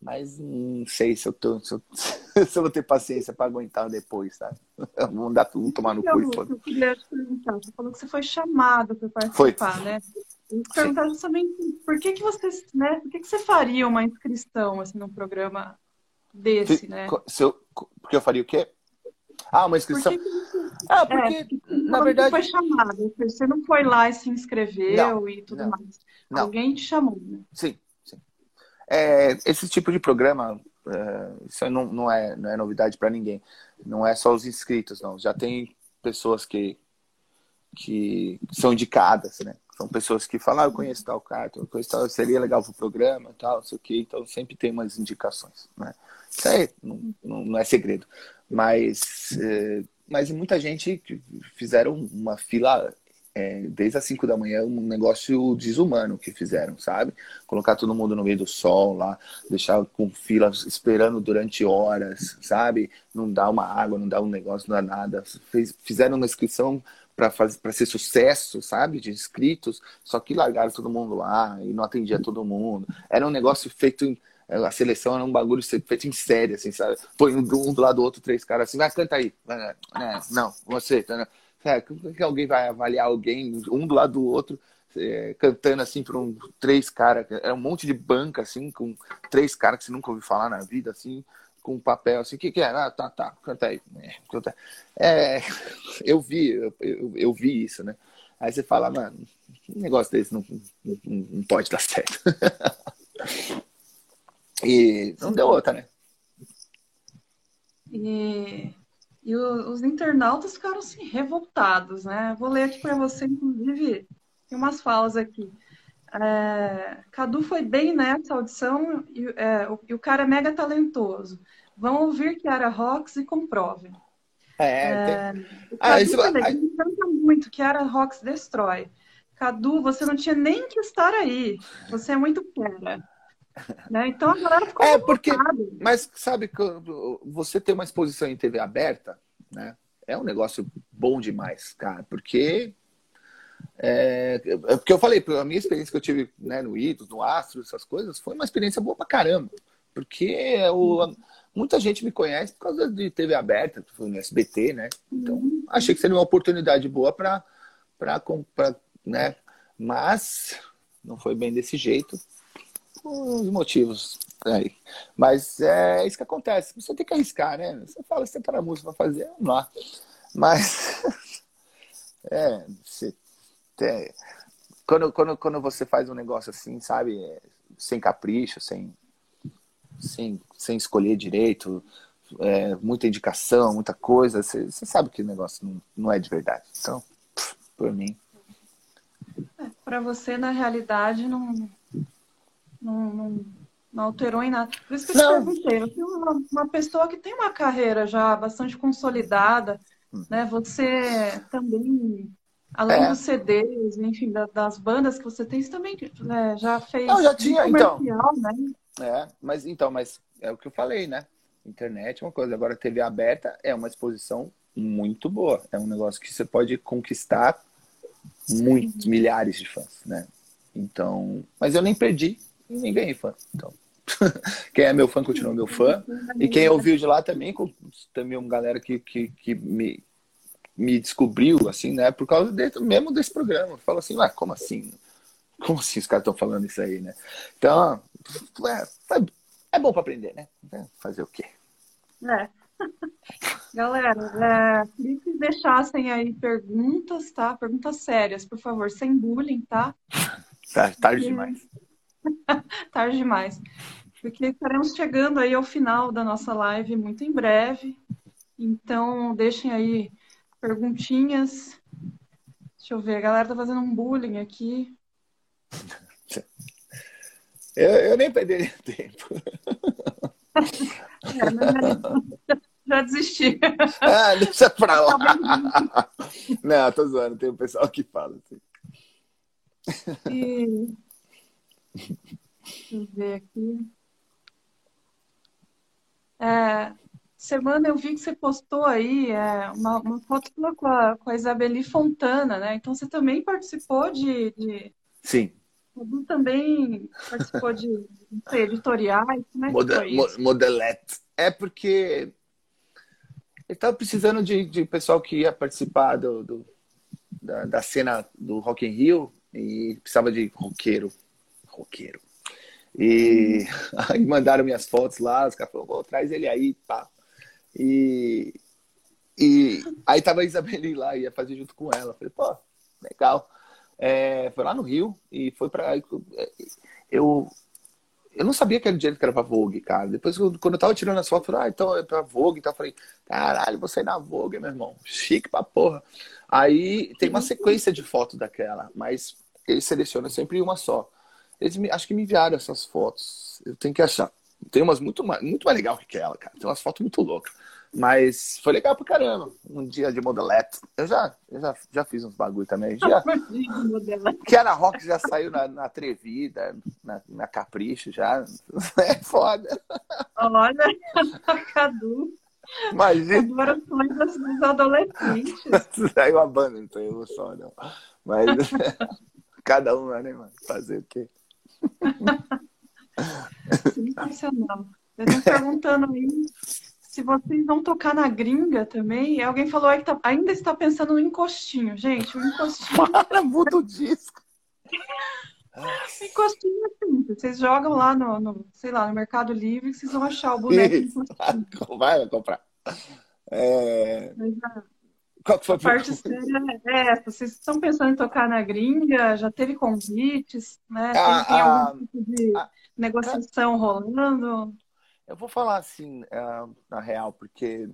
Mas não sei se eu, tô, se, eu, (laughs) se eu vou ter paciência pra aguentar depois, sabe? Vamos dar tudo, tomar no cu e Eu, queria te perguntar, você falou que você foi chamado para participar, né? Te perguntar justamente por que, que você, né? Por que, que você faria uma inscrição assim num programa desse, né? Se eu, porque eu faria o quê? Ah, uma Por inscrição. que que você, Ah, é, porque, porque você na que verdade. foi chamado, você não foi lá e se inscreveu Não, e tudo não, mais. não. Alguém te chamou, né? Sim, sim. É, esse tipo de programa, é, isso não, não, é, não é novidade para ninguém. Não é só os inscritos, não. Já tem pessoas que, que são indicadas, né? São pessoas que falam, ah, eu conheço tal cara, eu conheço tal, seria legal pro programa, tal, sei o quê. Então sempre tem umas indicações, né? Isso aí não, não, não é segredo. Mas, é, mas muita gente fizeram uma fila é, desde as 5 da manhã, um negócio desumano que fizeram, sabe? Colocar todo mundo no meio do sol lá, deixar com filas esperando durante horas, sabe? Não dá uma água, não dá um negócio, não dá nada. Fez, fizeram uma inscrição para ser sucesso, sabe? De inscritos, só que largaram todo mundo lá e não atendia todo mundo. Era um negócio feito em, a seleção era um bagulho feito em série, assim, sabe? Põe um do lado do outro, três caras assim, vai, canta aí. Né? Não, você, tá, né? É, como que alguém vai avaliar alguém, um do lado do outro, é, cantando assim para um, três caras? É um monte de banca, assim, com três caras que você nunca ouviu falar na vida, assim, com um papel assim, o que, que é? Ah, tá, tá, canta aí. É, é (laughs) eu vi, eu, eu, eu, vi isso, né? Aí você fala, mano, um negócio desse não, não, não pode dar certo. (laughs) e não deu outra, né? E e os internautas ficaram assim, revoltados, né? Vou ler aqui para você, inclusive, tem umas falas aqui. É, Cadu foi bem nessa audição e, é, o, e, o, cara é mega talentoso. Vão ouvir Kiara Rocks e comprovem. É, tem... é, Cadu ah, isso... canta muito, Kiara Rocks destrói. Cadu, você não tinha nem que estar aí. Você é muito fera. Né? Então a galera ficou. É, porque. Mas sabe que você ter uma exposição em TV aberta, né? É um negócio bom demais, cara, porque. É, é porque eu falei, a minha experiência que eu tive né, no Itos, no Astro, essas coisas, foi uma experiência boa pra caramba. Porque o, muita gente me conhece por causa de TV aberta, foi no SBT, né? Então, achei que seria uma oportunidade boa para, né? Mas não foi bem desse jeito os motivos aí. Mas é isso que acontece. Você tem que arriscar, né? Você fala, você tá na música para fazer, vamos lá. Mas (laughs) é, você tem, quando, quando, quando você faz um negócio assim, sabe, sem capricho, sem, sem, sem escolher direito, é, muita indicação, muita coisa, você, você, sabe que o negócio não, não é de verdade. Então, por mim. É, para você, na realidade, não, não, não, não, alterou em nada. Por isso que eu te perguntei. Eu uma, uma pessoa que tem uma carreira já bastante consolidada, hum. né? Você também, além é. dos CDs, enfim, da, das bandas que você tem, você também né, já fez. Não, já tinha, então. Né? É, mas então, mas é o que eu falei, né? Internet é uma coisa. Agora, TV aberta é uma exposição muito boa. É um negócio que você pode conquistar muitos, milhares de fãs, né? Então, mas eu nem perdi e nem ganhei fã. Então, (laughs) quem é meu fã continua meu fã. E quem ouviu de lá também, também uma galera que, que, que me, me descobriu, assim, né? Por causa de, mesmo desse programa. Fala assim, ah, como assim? Como assim os caras estão falando isso aí, né? Então, é, é bom para aprender, né? Fazer o quê? É. (laughs) Galera, é, queria que deixassem aí perguntas, tá? Perguntas sérias, por favor, sem bullying, tá? (laughs) Tá, tarde demais. (laughs) tarde demais. Porque estaremos chegando aí ao final da nossa live muito em breve. Então, deixem aí perguntinhas. Deixa eu ver, a galera tá fazendo um bullying aqui. Eu, eu nem perderia (laughs) tempo. é, (laughs) já desisti. Ah, deixa pra lá. Não, tô zoando, tem um pessoal que fala assim. E... Deixa eu ver aqui. É, semana eu vi que você postou aí é, uma, uma, foto com a, com a Isabeli Fontana, né? Então você também participou de. de... Sim. Você também participou de, de editoriais? Como é Model, modelete. É porque ele estava precisando de, de pessoal que ia participar do, do da, da, cena do Rock in Rio e precisava de roqueiro. Roqueiro. E (laughs) aí mandaram minhas fotos lá, os caras falaram, traz ele aí, pá. E, e aí tava a Isabeli lá, ia fazer junto com ela. Falei, pô, legal. É, foi lá no Rio e foi pra. Eu, eu não sabia que era direito que era pra Vogue, cara. Depois, quando eu tava tirando as fotos, eu falei, ah, então é pra Vogue. Então eu falei, caralho, vou sair na Vogue, meu irmão. Chique pra porra. Aí tem uma sequência de fotos daquela, mas eles selecionam sempre uma só. Eles me, acho que me enviaram essas fotos. Eu tenho que achar. Tem umas muito mais, muito mais legal que aquela, cara. Tem umas fotos muito loucas. Mas foi legal pra caramba. Um dia de modelete. Eu já, eu já, já fiz uns bagulho também. Já, (laughs) que era rock já saiu na, na Atrevida, na, na Capricho já. (laughs) É foda. Olha, (laughs) Cadu. Imagina. Agora dos adolescentes. Saiu a banda, não tem emoção, não. Mas cada um, né, mano? Fazer o quê? (laughs) Sensacional. Eu tô perguntando aí se vocês vão tocar na gringa também. Alguém falou aí que tá, ainda está pensando no encostinho. Gente, o encostinho. (laughs) Para, muda o disco. encostinho é simples. Vocês jogam lá no, no, sei lá, no Mercado Livre vocês vão achar o boneco encostinho. Vai, (laughs) vai comprar. É... Mas, qual que foi a parte séria é essa. Vocês estão pensando em tocar na gringa? Já teve convites, né? Ah, tem, ah, algum tipo de ah, negociação rolando? Eu vou falar assim, é, na real, porque,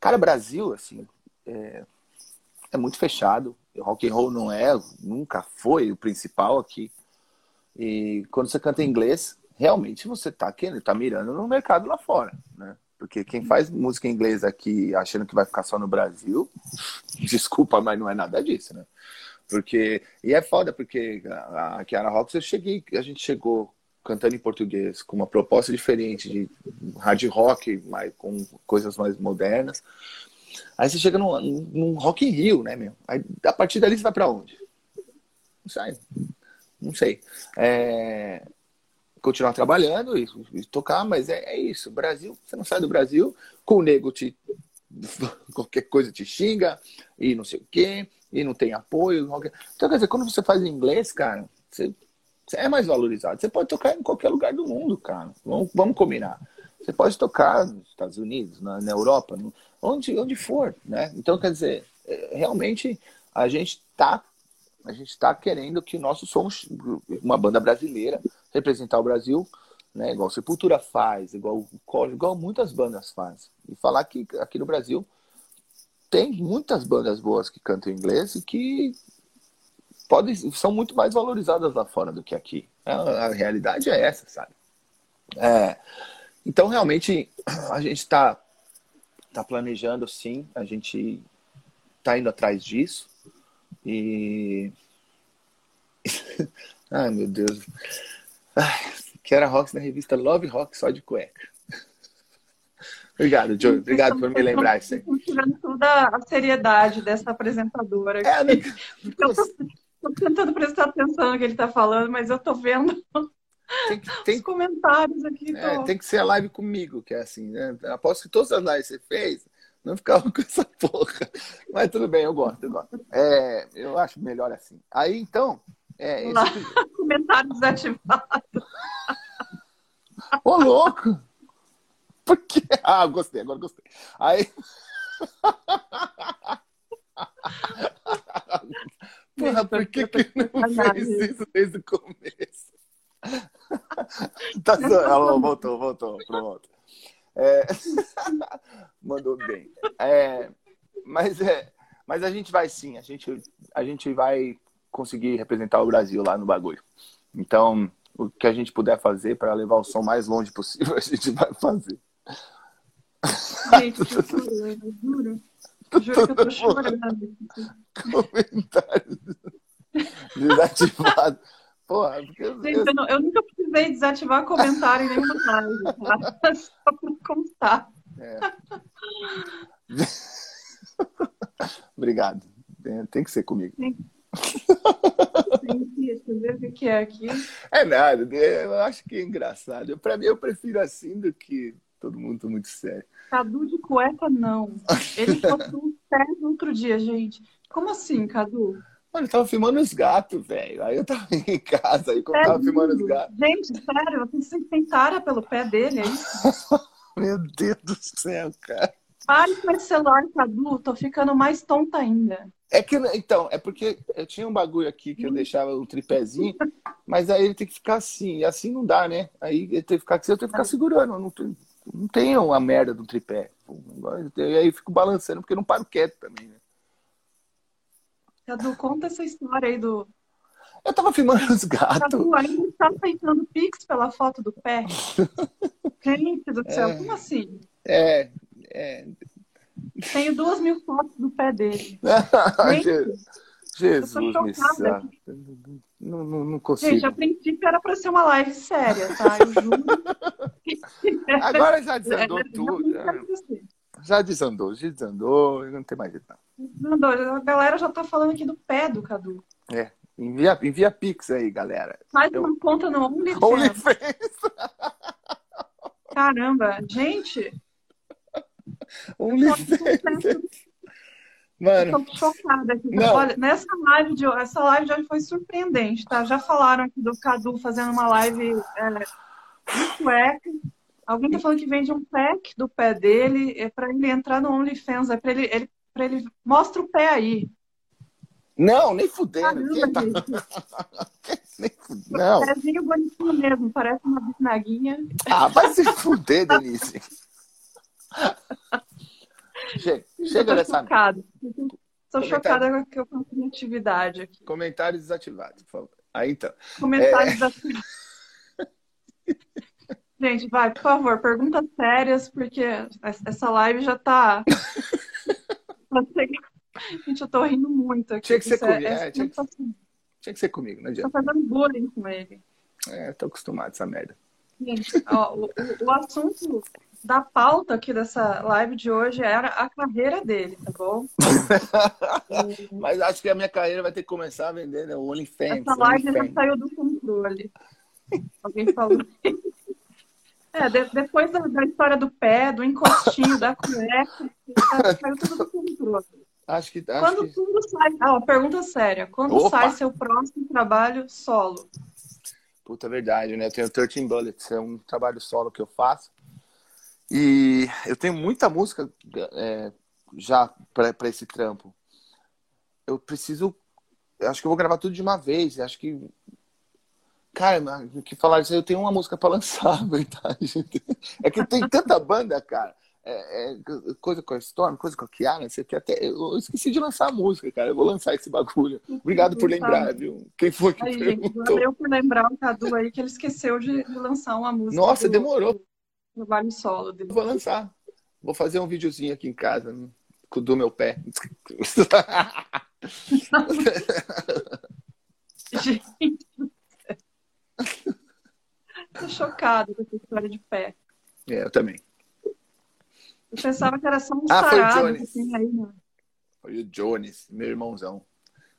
cara, Brasil, assim, é, é muito fechado. Rock and roll não é, nunca foi o principal aqui. E quando você canta em inglês, realmente você está querendo, tá mirando no mercado lá fora, né? Porque quem faz música em inglês aqui achando que vai ficar só no Brasil, (laughs) desculpa, mas não é nada disso, né? Porque. E é foda, porque a, Kiara Rocks eu cheguei, a gente chegou cantando em português, com uma proposta diferente de hard rock, mais, com coisas mais modernas. Aí você chega num, num Rock in Rio, né, meu? Aí, a partir dali você vai para onde? Não sei. Não sei. É... Continuar trabalhando e, e tocar, mas é, é, isso. Brasil, você não sai do Brasil, com o nego te. (laughs) qualquer coisa te xinga e não sei o quê, e não tem apoio. Então, quer dizer, quando você faz inglês, cara, você, você é mais valorizado. Você pode tocar em qualquer lugar do mundo, cara. Vamos, vamos combinar. Você pode tocar nos Estados Unidos, na, na Europa, no, onde, onde for, né? Então, quer dizer, é, realmente a gente está a gente está querendo que nós somos uma banda brasileira representar o Brasil, né? Igual Sepultura faz, igual o igual muitas bandas fazem. E falar que aqui no Brasil tem muitas bandas boas que cantam inglês e que podem são muito mais valorizadas lá fora do que aqui. A, a realidade é essa, sabe? É, então realmente a gente está tá planejando sim, a gente tá indo atrás disso. E. (laughs) Ai, meu Deus. Que era Rocks na revista Love Rock só de cueca. Obrigado, Joe. Obrigado por me lembrar isso aí. tirando toda a seriedade dessa apresentadora. É, né? Tô, tentando prestar atenção no que ele está falando, mas eu tô vendo tem, tem, os comentários aqui. É, tem que ser a live comigo, que é assim, né? Aposto que todas as lives que você fez, não ficava (laughs) com essa porra. Mas tudo bem, eu gosto, eu gosto. É, eu acho melhor assim. Aí, então... É, esse... (laughs) Comentário desativado. Ô, louco! Por quê? (laughs) Ah, gostei, agora gostei. Aí... (laughs) Porra, por que, que não fez isso desde o começo? tá Ela voltou, voltou, pronto. É... Mandou bem. É... Mas, é... Mas a gente vai sim, a gente, a gente vai conseguir representar o Brasil lá no bagulho. Então, o que a gente puder fazer para levar o som mais longe possível, (laughs) a gente vai fazer. Gente, eu juro. Juro que eu tô (laughs) chorando. Comentários desativados. Porra, porque eu, Gente, eu, eu, nunca precisei desativar comentário em nenhuma live, tá? (laughs) Só pra constar. É. Obrigado. Tem que ser comigo. Sim. O que é aqui. É nada, eu acho que é engraçado. Pra mim, eu prefiro assim do que todo mundo muito sério. Cadu de cueca, não. Ele postou um sério outro dia, gente. Como assim, Cadu? Mano, eu tava filmando os gatos, velho. Aí eu tava (laughs) em casa, aí quando é tava lindo. filmando os gatos. Gente, sério, você tem tara pelo pé dele, é isso? (laughs) Meu Deus do céu, cara. Pare com esse celular, Cadu, tô ficando mais tonta ainda. É que, então, é porque eu tinha um bagulho aqui que eu deixava o um tripézinho, mas aí ele tem que ficar assim, e assim não dá, né? Aí ele tem que ficar assim, eu tenho que ficar segurando, não tem, não tem a merda do tripé. E aí eu fico balançando, porque eu não paro quieto também, né? Cadu, conta essa história aí do. Eu tava filmando os gatos. Cadu, ainda está aceitando Pix pela foto do pé. (laughs) Gente do céu, é, como assim? É, é. Tenho duas mil fotos do pé dele. (laughs) Gente, Jesus, não, não, não consigo. Gente, a princípio era para ser uma live séria, tá? Eu juro. (laughs) Agora já desandou (laughs) tudo. Já desandou, já desandou, não tem mais jeito não. A galera já tá falando aqui do pé do Cadu. É, envia, envia Pix aí, galera. Faz Eu... uma conta no OnlyFans. OnlyFans. Caramba, gente. (laughs) OnlyFans. (laughs) Mano. Estou chocada aqui. Olha, nessa live de hoje, essa live de hoje foi surpreendente, tá? Já falaram aqui do Cadu fazendo uma live é, de cueca. Alguém tá falando que vende um pack do pé dele, é para ele entrar no OnlyFans, é para ele, ele, pra ele. Mostra o pé aí. Não, nem fudendo. tá... (laughs) nem fudendo. Não. Pezinho bonitinho mesmo, parece uma bisnaguinha. Ah, vai se fuder, Denise. Chega, chega dessa. Chocada. Estou chocada com a criatividade aqui. Comentários desativados, por favor. Aí então. Comentários é... desativados. Gente, vai, por favor, perguntas sérias, porque essa live já tá. (laughs) Gente, eu tô rindo muito aqui. Tinha que ser é comigo. É, é, tinha, que, tinha, que, ser comigo, não adianta. Tô fazendo bullying com ele. É, tô acostumado a essa merda. Gente, ó, o, o assunto da pauta aqui dessa live de hoje era a carreira dele, tá bom? (laughs) Mas acho que a minha carreira vai ter que começar a vender né? o OnlyFans. Essa live já saiu do controle. Alguém falou. É, de, depois da, da, história do pé, do encostinho, da cueca, saiu tudo do controle. Acho que. Acho quando que... tudo sai. Ah, pergunta séria. Quando Opa. sai seu próximo trabalho solo? Puta é verdade, né? Eu tenho 13 Bullets, é um trabalho solo que eu faço. E eu tenho muita música é, já para esse trampo. Eu preciso. Eu acho que eu vou gravar tudo de uma vez. Acho que Cara, que falar isso, eu tenho uma música para (laughs) lançar, verdade. É que tem tanta banda, cara. É, é, coisa com a Storm, coisa com a Kiara, sei que até eu esqueci de lançar a música, cara. Eu vou lançar esse bagulho. Obrigado por lembrar, viu? Quem foi que aí, perguntou? eu por lembrar o Cadu aí que ele esqueceu de, de lançar uma música. Nossa, do, demorou. Trabalho solo dele. Vou lançar. Vou fazer um videozinho aqui em casa, né? do meu pé. Gente, Tô chocada com essa história de pé. É, eu também. Eu pensava que era só um ah, sarado que tem aí, né? Foi o Jones, meu irmãozão.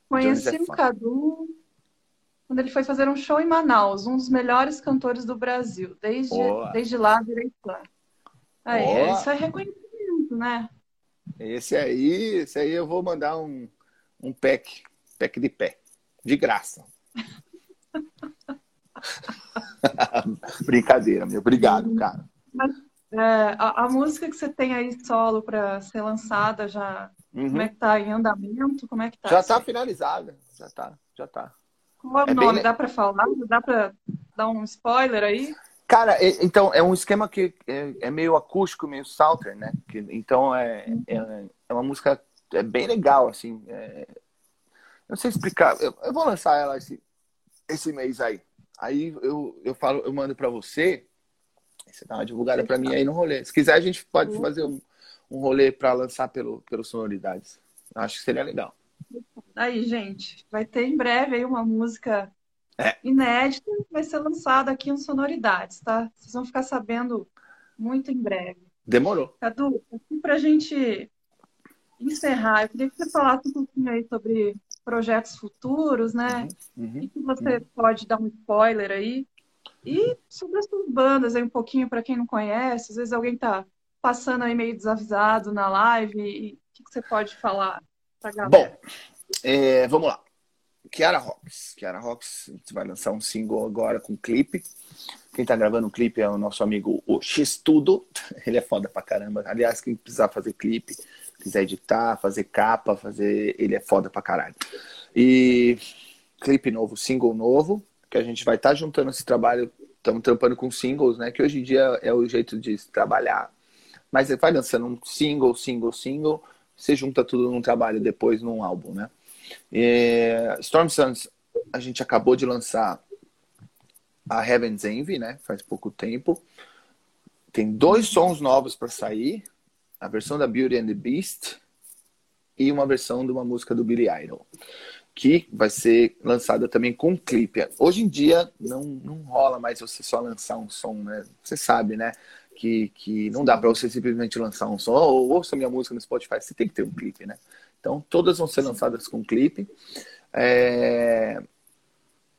Conheci o, é o Cadu quando ele foi fazer um show em Manaus, um dos melhores cantores do Brasil. Desde, desde lá, virei fã. Aí, isso é reconhecimento, né? Esse aí, esse aí eu vou mandar um, um pack, pack de pé, de graça. (laughs) Brincadeira, meu. Obrigado, cara. Mas, é, a, a, música que você tem aí solo para ser lançada já. Uhum. Como é que tá em andamento? Como é que tá? Já está finalizada. Já tá, já tá. Qual é o é nome? Bem... Dá para falar? Dá para dar um spoiler aí? Cara, então, é um esquema que é, é meio acústico, meio southern, né? Então, é, uhum. é, uma música é bem legal, assim. É... não sei explicar. Eu, eu, vou lançar ela esse, esse mês aí. Aí eu, eu falo, eu mando para você, você dá uma divulgada para mim aí no rolê. Se quiser, a gente pode uhum. fazer um, um rolê para lançar pelo, pelo Sonoridades. Acho que seria legal. Aí, gente, vai ter em breve aí uma música é. inédita, vai ser lançada aqui no Sonoridades, tá? Vocês vão ficar sabendo muito em breve. Demorou. Cadu, aqui pra gente encerrar, eu queria que você falasse um pouquinho aí sobre projetos futuros, né? Uhum, uhum, e que você uhum. pode dar um spoiler aí. E sobre as suas bandas aí um pouquinho para quem não conhece, às vezes alguém tá passando aí meio desavisado na live, e o que, que você pode falar pra galera? Bom, é, vamos lá. Kiara Rocks. Kiara Rocks, a gente vai lançar um single agora com clipe. Quem tá gravando o clipe é o nosso amigo o X-Tudo. (laughs) Ele é foda pra caramba. Aliás, quem precisar fazer clipe, quiser editar, fazer capa, fazer. Ele é foda pra caralho. E clipe novo, single novo, que a gente vai estar tá juntando esse trabalho. Estamos trampando com singles, né? Que hoje em dia é o jeito de trabalhar. Mas você vai lançando um single, single, single. Você junta tudo num trabalho depois num álbum, né? E Storm Suns, a gente acabou de lançar a Heaven's Envy, né? Faz pouco tempo. Tem dois sons novos para sair a versão da Beauty and the Beast e uma versão de uma música do Billy Idol, que vai ser lançada também com clipe. Hoje em dia não, não rola mais você só lançar um som, né? Você sabe, né? Que, que não dá para você simplesmente lançar um som ou ouça minha música no Spotify, você tem que ter um clipe, né? Então todas vão ser lançadas com clipe. É...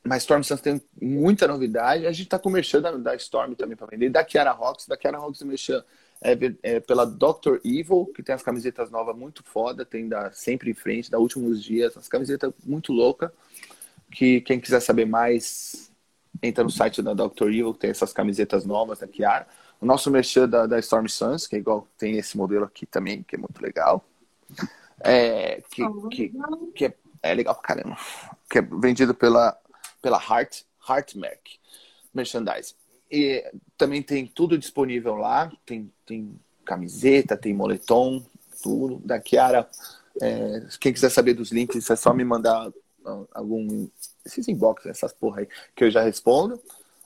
Mas Storm Suns tem muita novidade. A gente está com o merchan da, da Storm também para vender. Da Kiara Rocks. Da Kiara Rocks o merchan é, é, pela Dr. Evil, que tem as camisetas novas muito foda, tem da Sempre em Frente, da Últimos Dias, as camisetas muito louca, que quem quiser saber mais, entra no site da Dr. Evil, que tem essas camisetas novas da Kiara. O nosso merchan da, da Storm Suns, que é igual, tem esse modelo aqui também, que é muito legal. É, que, que, que é, é, legal pra caramba. Que é vendido pela, pela Heart, Heart Merc Merchandise. E também tem tudo disponível lá. Tem, tem camiseta, tem moletom, tudo. Da Kiara, é, quem quiser saber dos links, é só me mandar algum. Esses inbox, essas porra aí, que eu já respondo.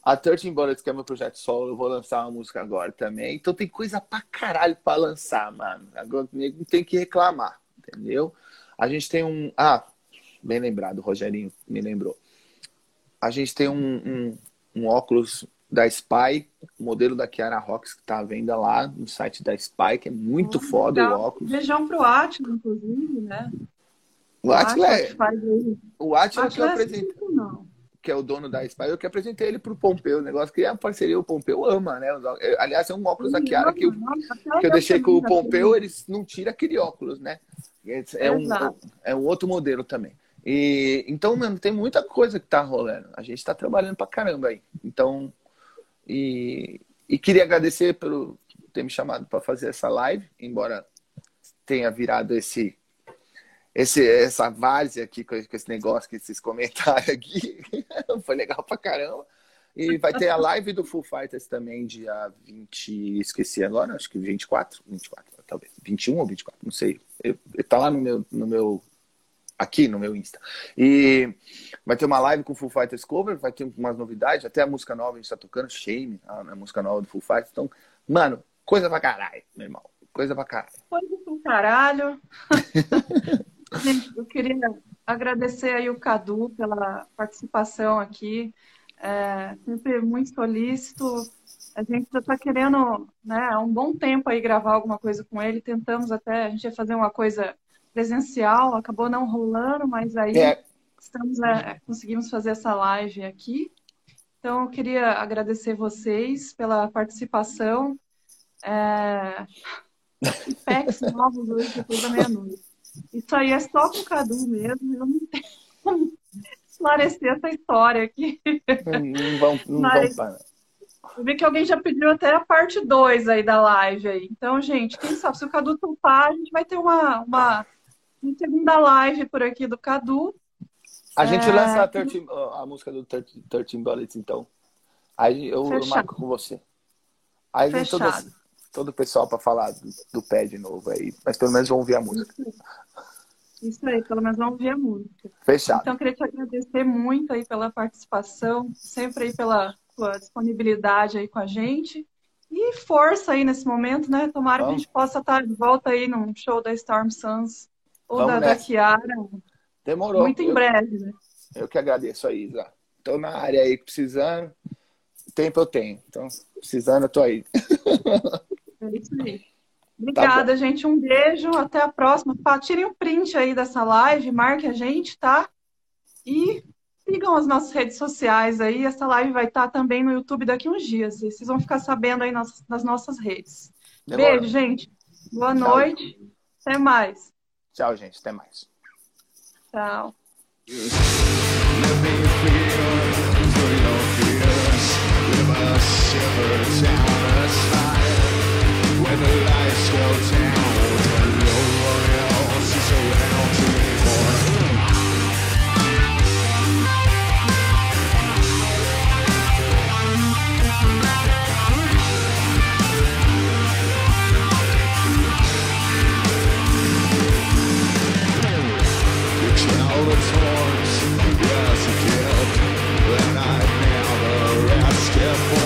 A 13 Bullets, que é meu projeto solo, eu vou lançar uma música agora também. Então tem coisa pra caralho pra lançar, mano. Agora tem que reclamar, entendeu? A gente tem um. Ah, bem lembrado, o Rogerinho me lembrou. A gente tem um, um, um óculos da Spy, modelo da Kiara Rocks, que está à venda lá no site da Spy, que é muito oh, foda legal. o óculos. Beijão pro Atila, inclusive, né? O Atila é. O Atila que eu é apresentei. Que é o dono da Spy, eu que apresentei ele pro Pompeu, o negócio que é a parceria, o Pompeu ama, né? Aliás, é um óculos da Kiara que eu, que eu deixei com o Pompeu, eles não tiram aquele óculos, né? É um, é um outro modelo também. E, então, mano, tem muita coisa que tá rolando. A gente tá trabalhando pra caramba aí. Então, e, e queria agradecer pelo ter me chamado para fazer essa live, embora tenha virado esse, esse essa várzea aqui com, esse negócio, com esses comentários aqui. (laughs) Foi legal pra caramba. E vai ter a live do Full Fighters também, dia 20, esqueci agora, acho que 24, 24, talvez, 21 ou 24, não sei. Eu, tá lá no meu, no meu aqui no meu Insta. E vai ter uma live com Full Fighters Cover, vai ter umas novidades, até a música nova a gente tá tocando, Shame, a, a música nova do Full Fighters. Então, mano, coisa pra caralho, meu irmão. Coisa pra caralho. Coisa pra caralho. (laughs) eu queria agradecer aí o Cadu pela participação aqui. É, sempre muito solícito. A gente já está querendo, né, há um bom tempo aí gravar alguma coisa com ele. Tentamos até, a gente ia fazer uma coisa presencial, acabou não rolando, mas aí é. estamos, é, conseguimos fazer essa live aqui. Então, eu queria agradecer vocês pela participação. É... (laughs) Packs novos hoje depois da meia-noite. Isso aí é só com o Cadu mesmo, eu não tenho como esclarecer essa história aqui. Não vão, não Mas... vão Eu vi que alguém já pediu até a parte 2 aí da live aí. Então, gente, quem sabe, se o Cadu topar, a gente vai ter uma, uma segunda live por aqui do Cadu. A gente é... lança a, 13, a música do 13, 13 Bullets, então. Aí eu, eu marco com você. Aí vem todo, todo o pessoal para falar do, do, pé de novo aí. Mas pelo menos vão ouvir a música. Isso aí, pelo menos vão ouvir a música. Fechado. Então, queria te agradecer muito aí pela participação, sempre aí pela sua disponibilidade aí com a gente. E força aí nesse momento, né? Tomara Vamos. que a gente possa estar de volta aí num show da Storm Suns ou da, da Kiara. Demorou. Muito em eu, breve, né? Eu que agradeço aí, Isa. Estou na área aí precisando. Tempo eu tenho. Então, precisando, eu tô aí. (laughs) É isso aí. Obrigada, tá gente. Um beijo. Até a próxima. Tirem um print aí dessa live, marque a gente, tá? E sigam as nossas redes sociais aí. Essa live vai estar também no YouTube daqui uns dias. E vocês vão ficar sabendo aí nas, nas nossas redes. Demora. Beijo, gente. Boa Tchau. noite. Até mais. Tchau, gente. Até mais. Tchau. the lights go down and no one else is around anymore. Yes I never asked for.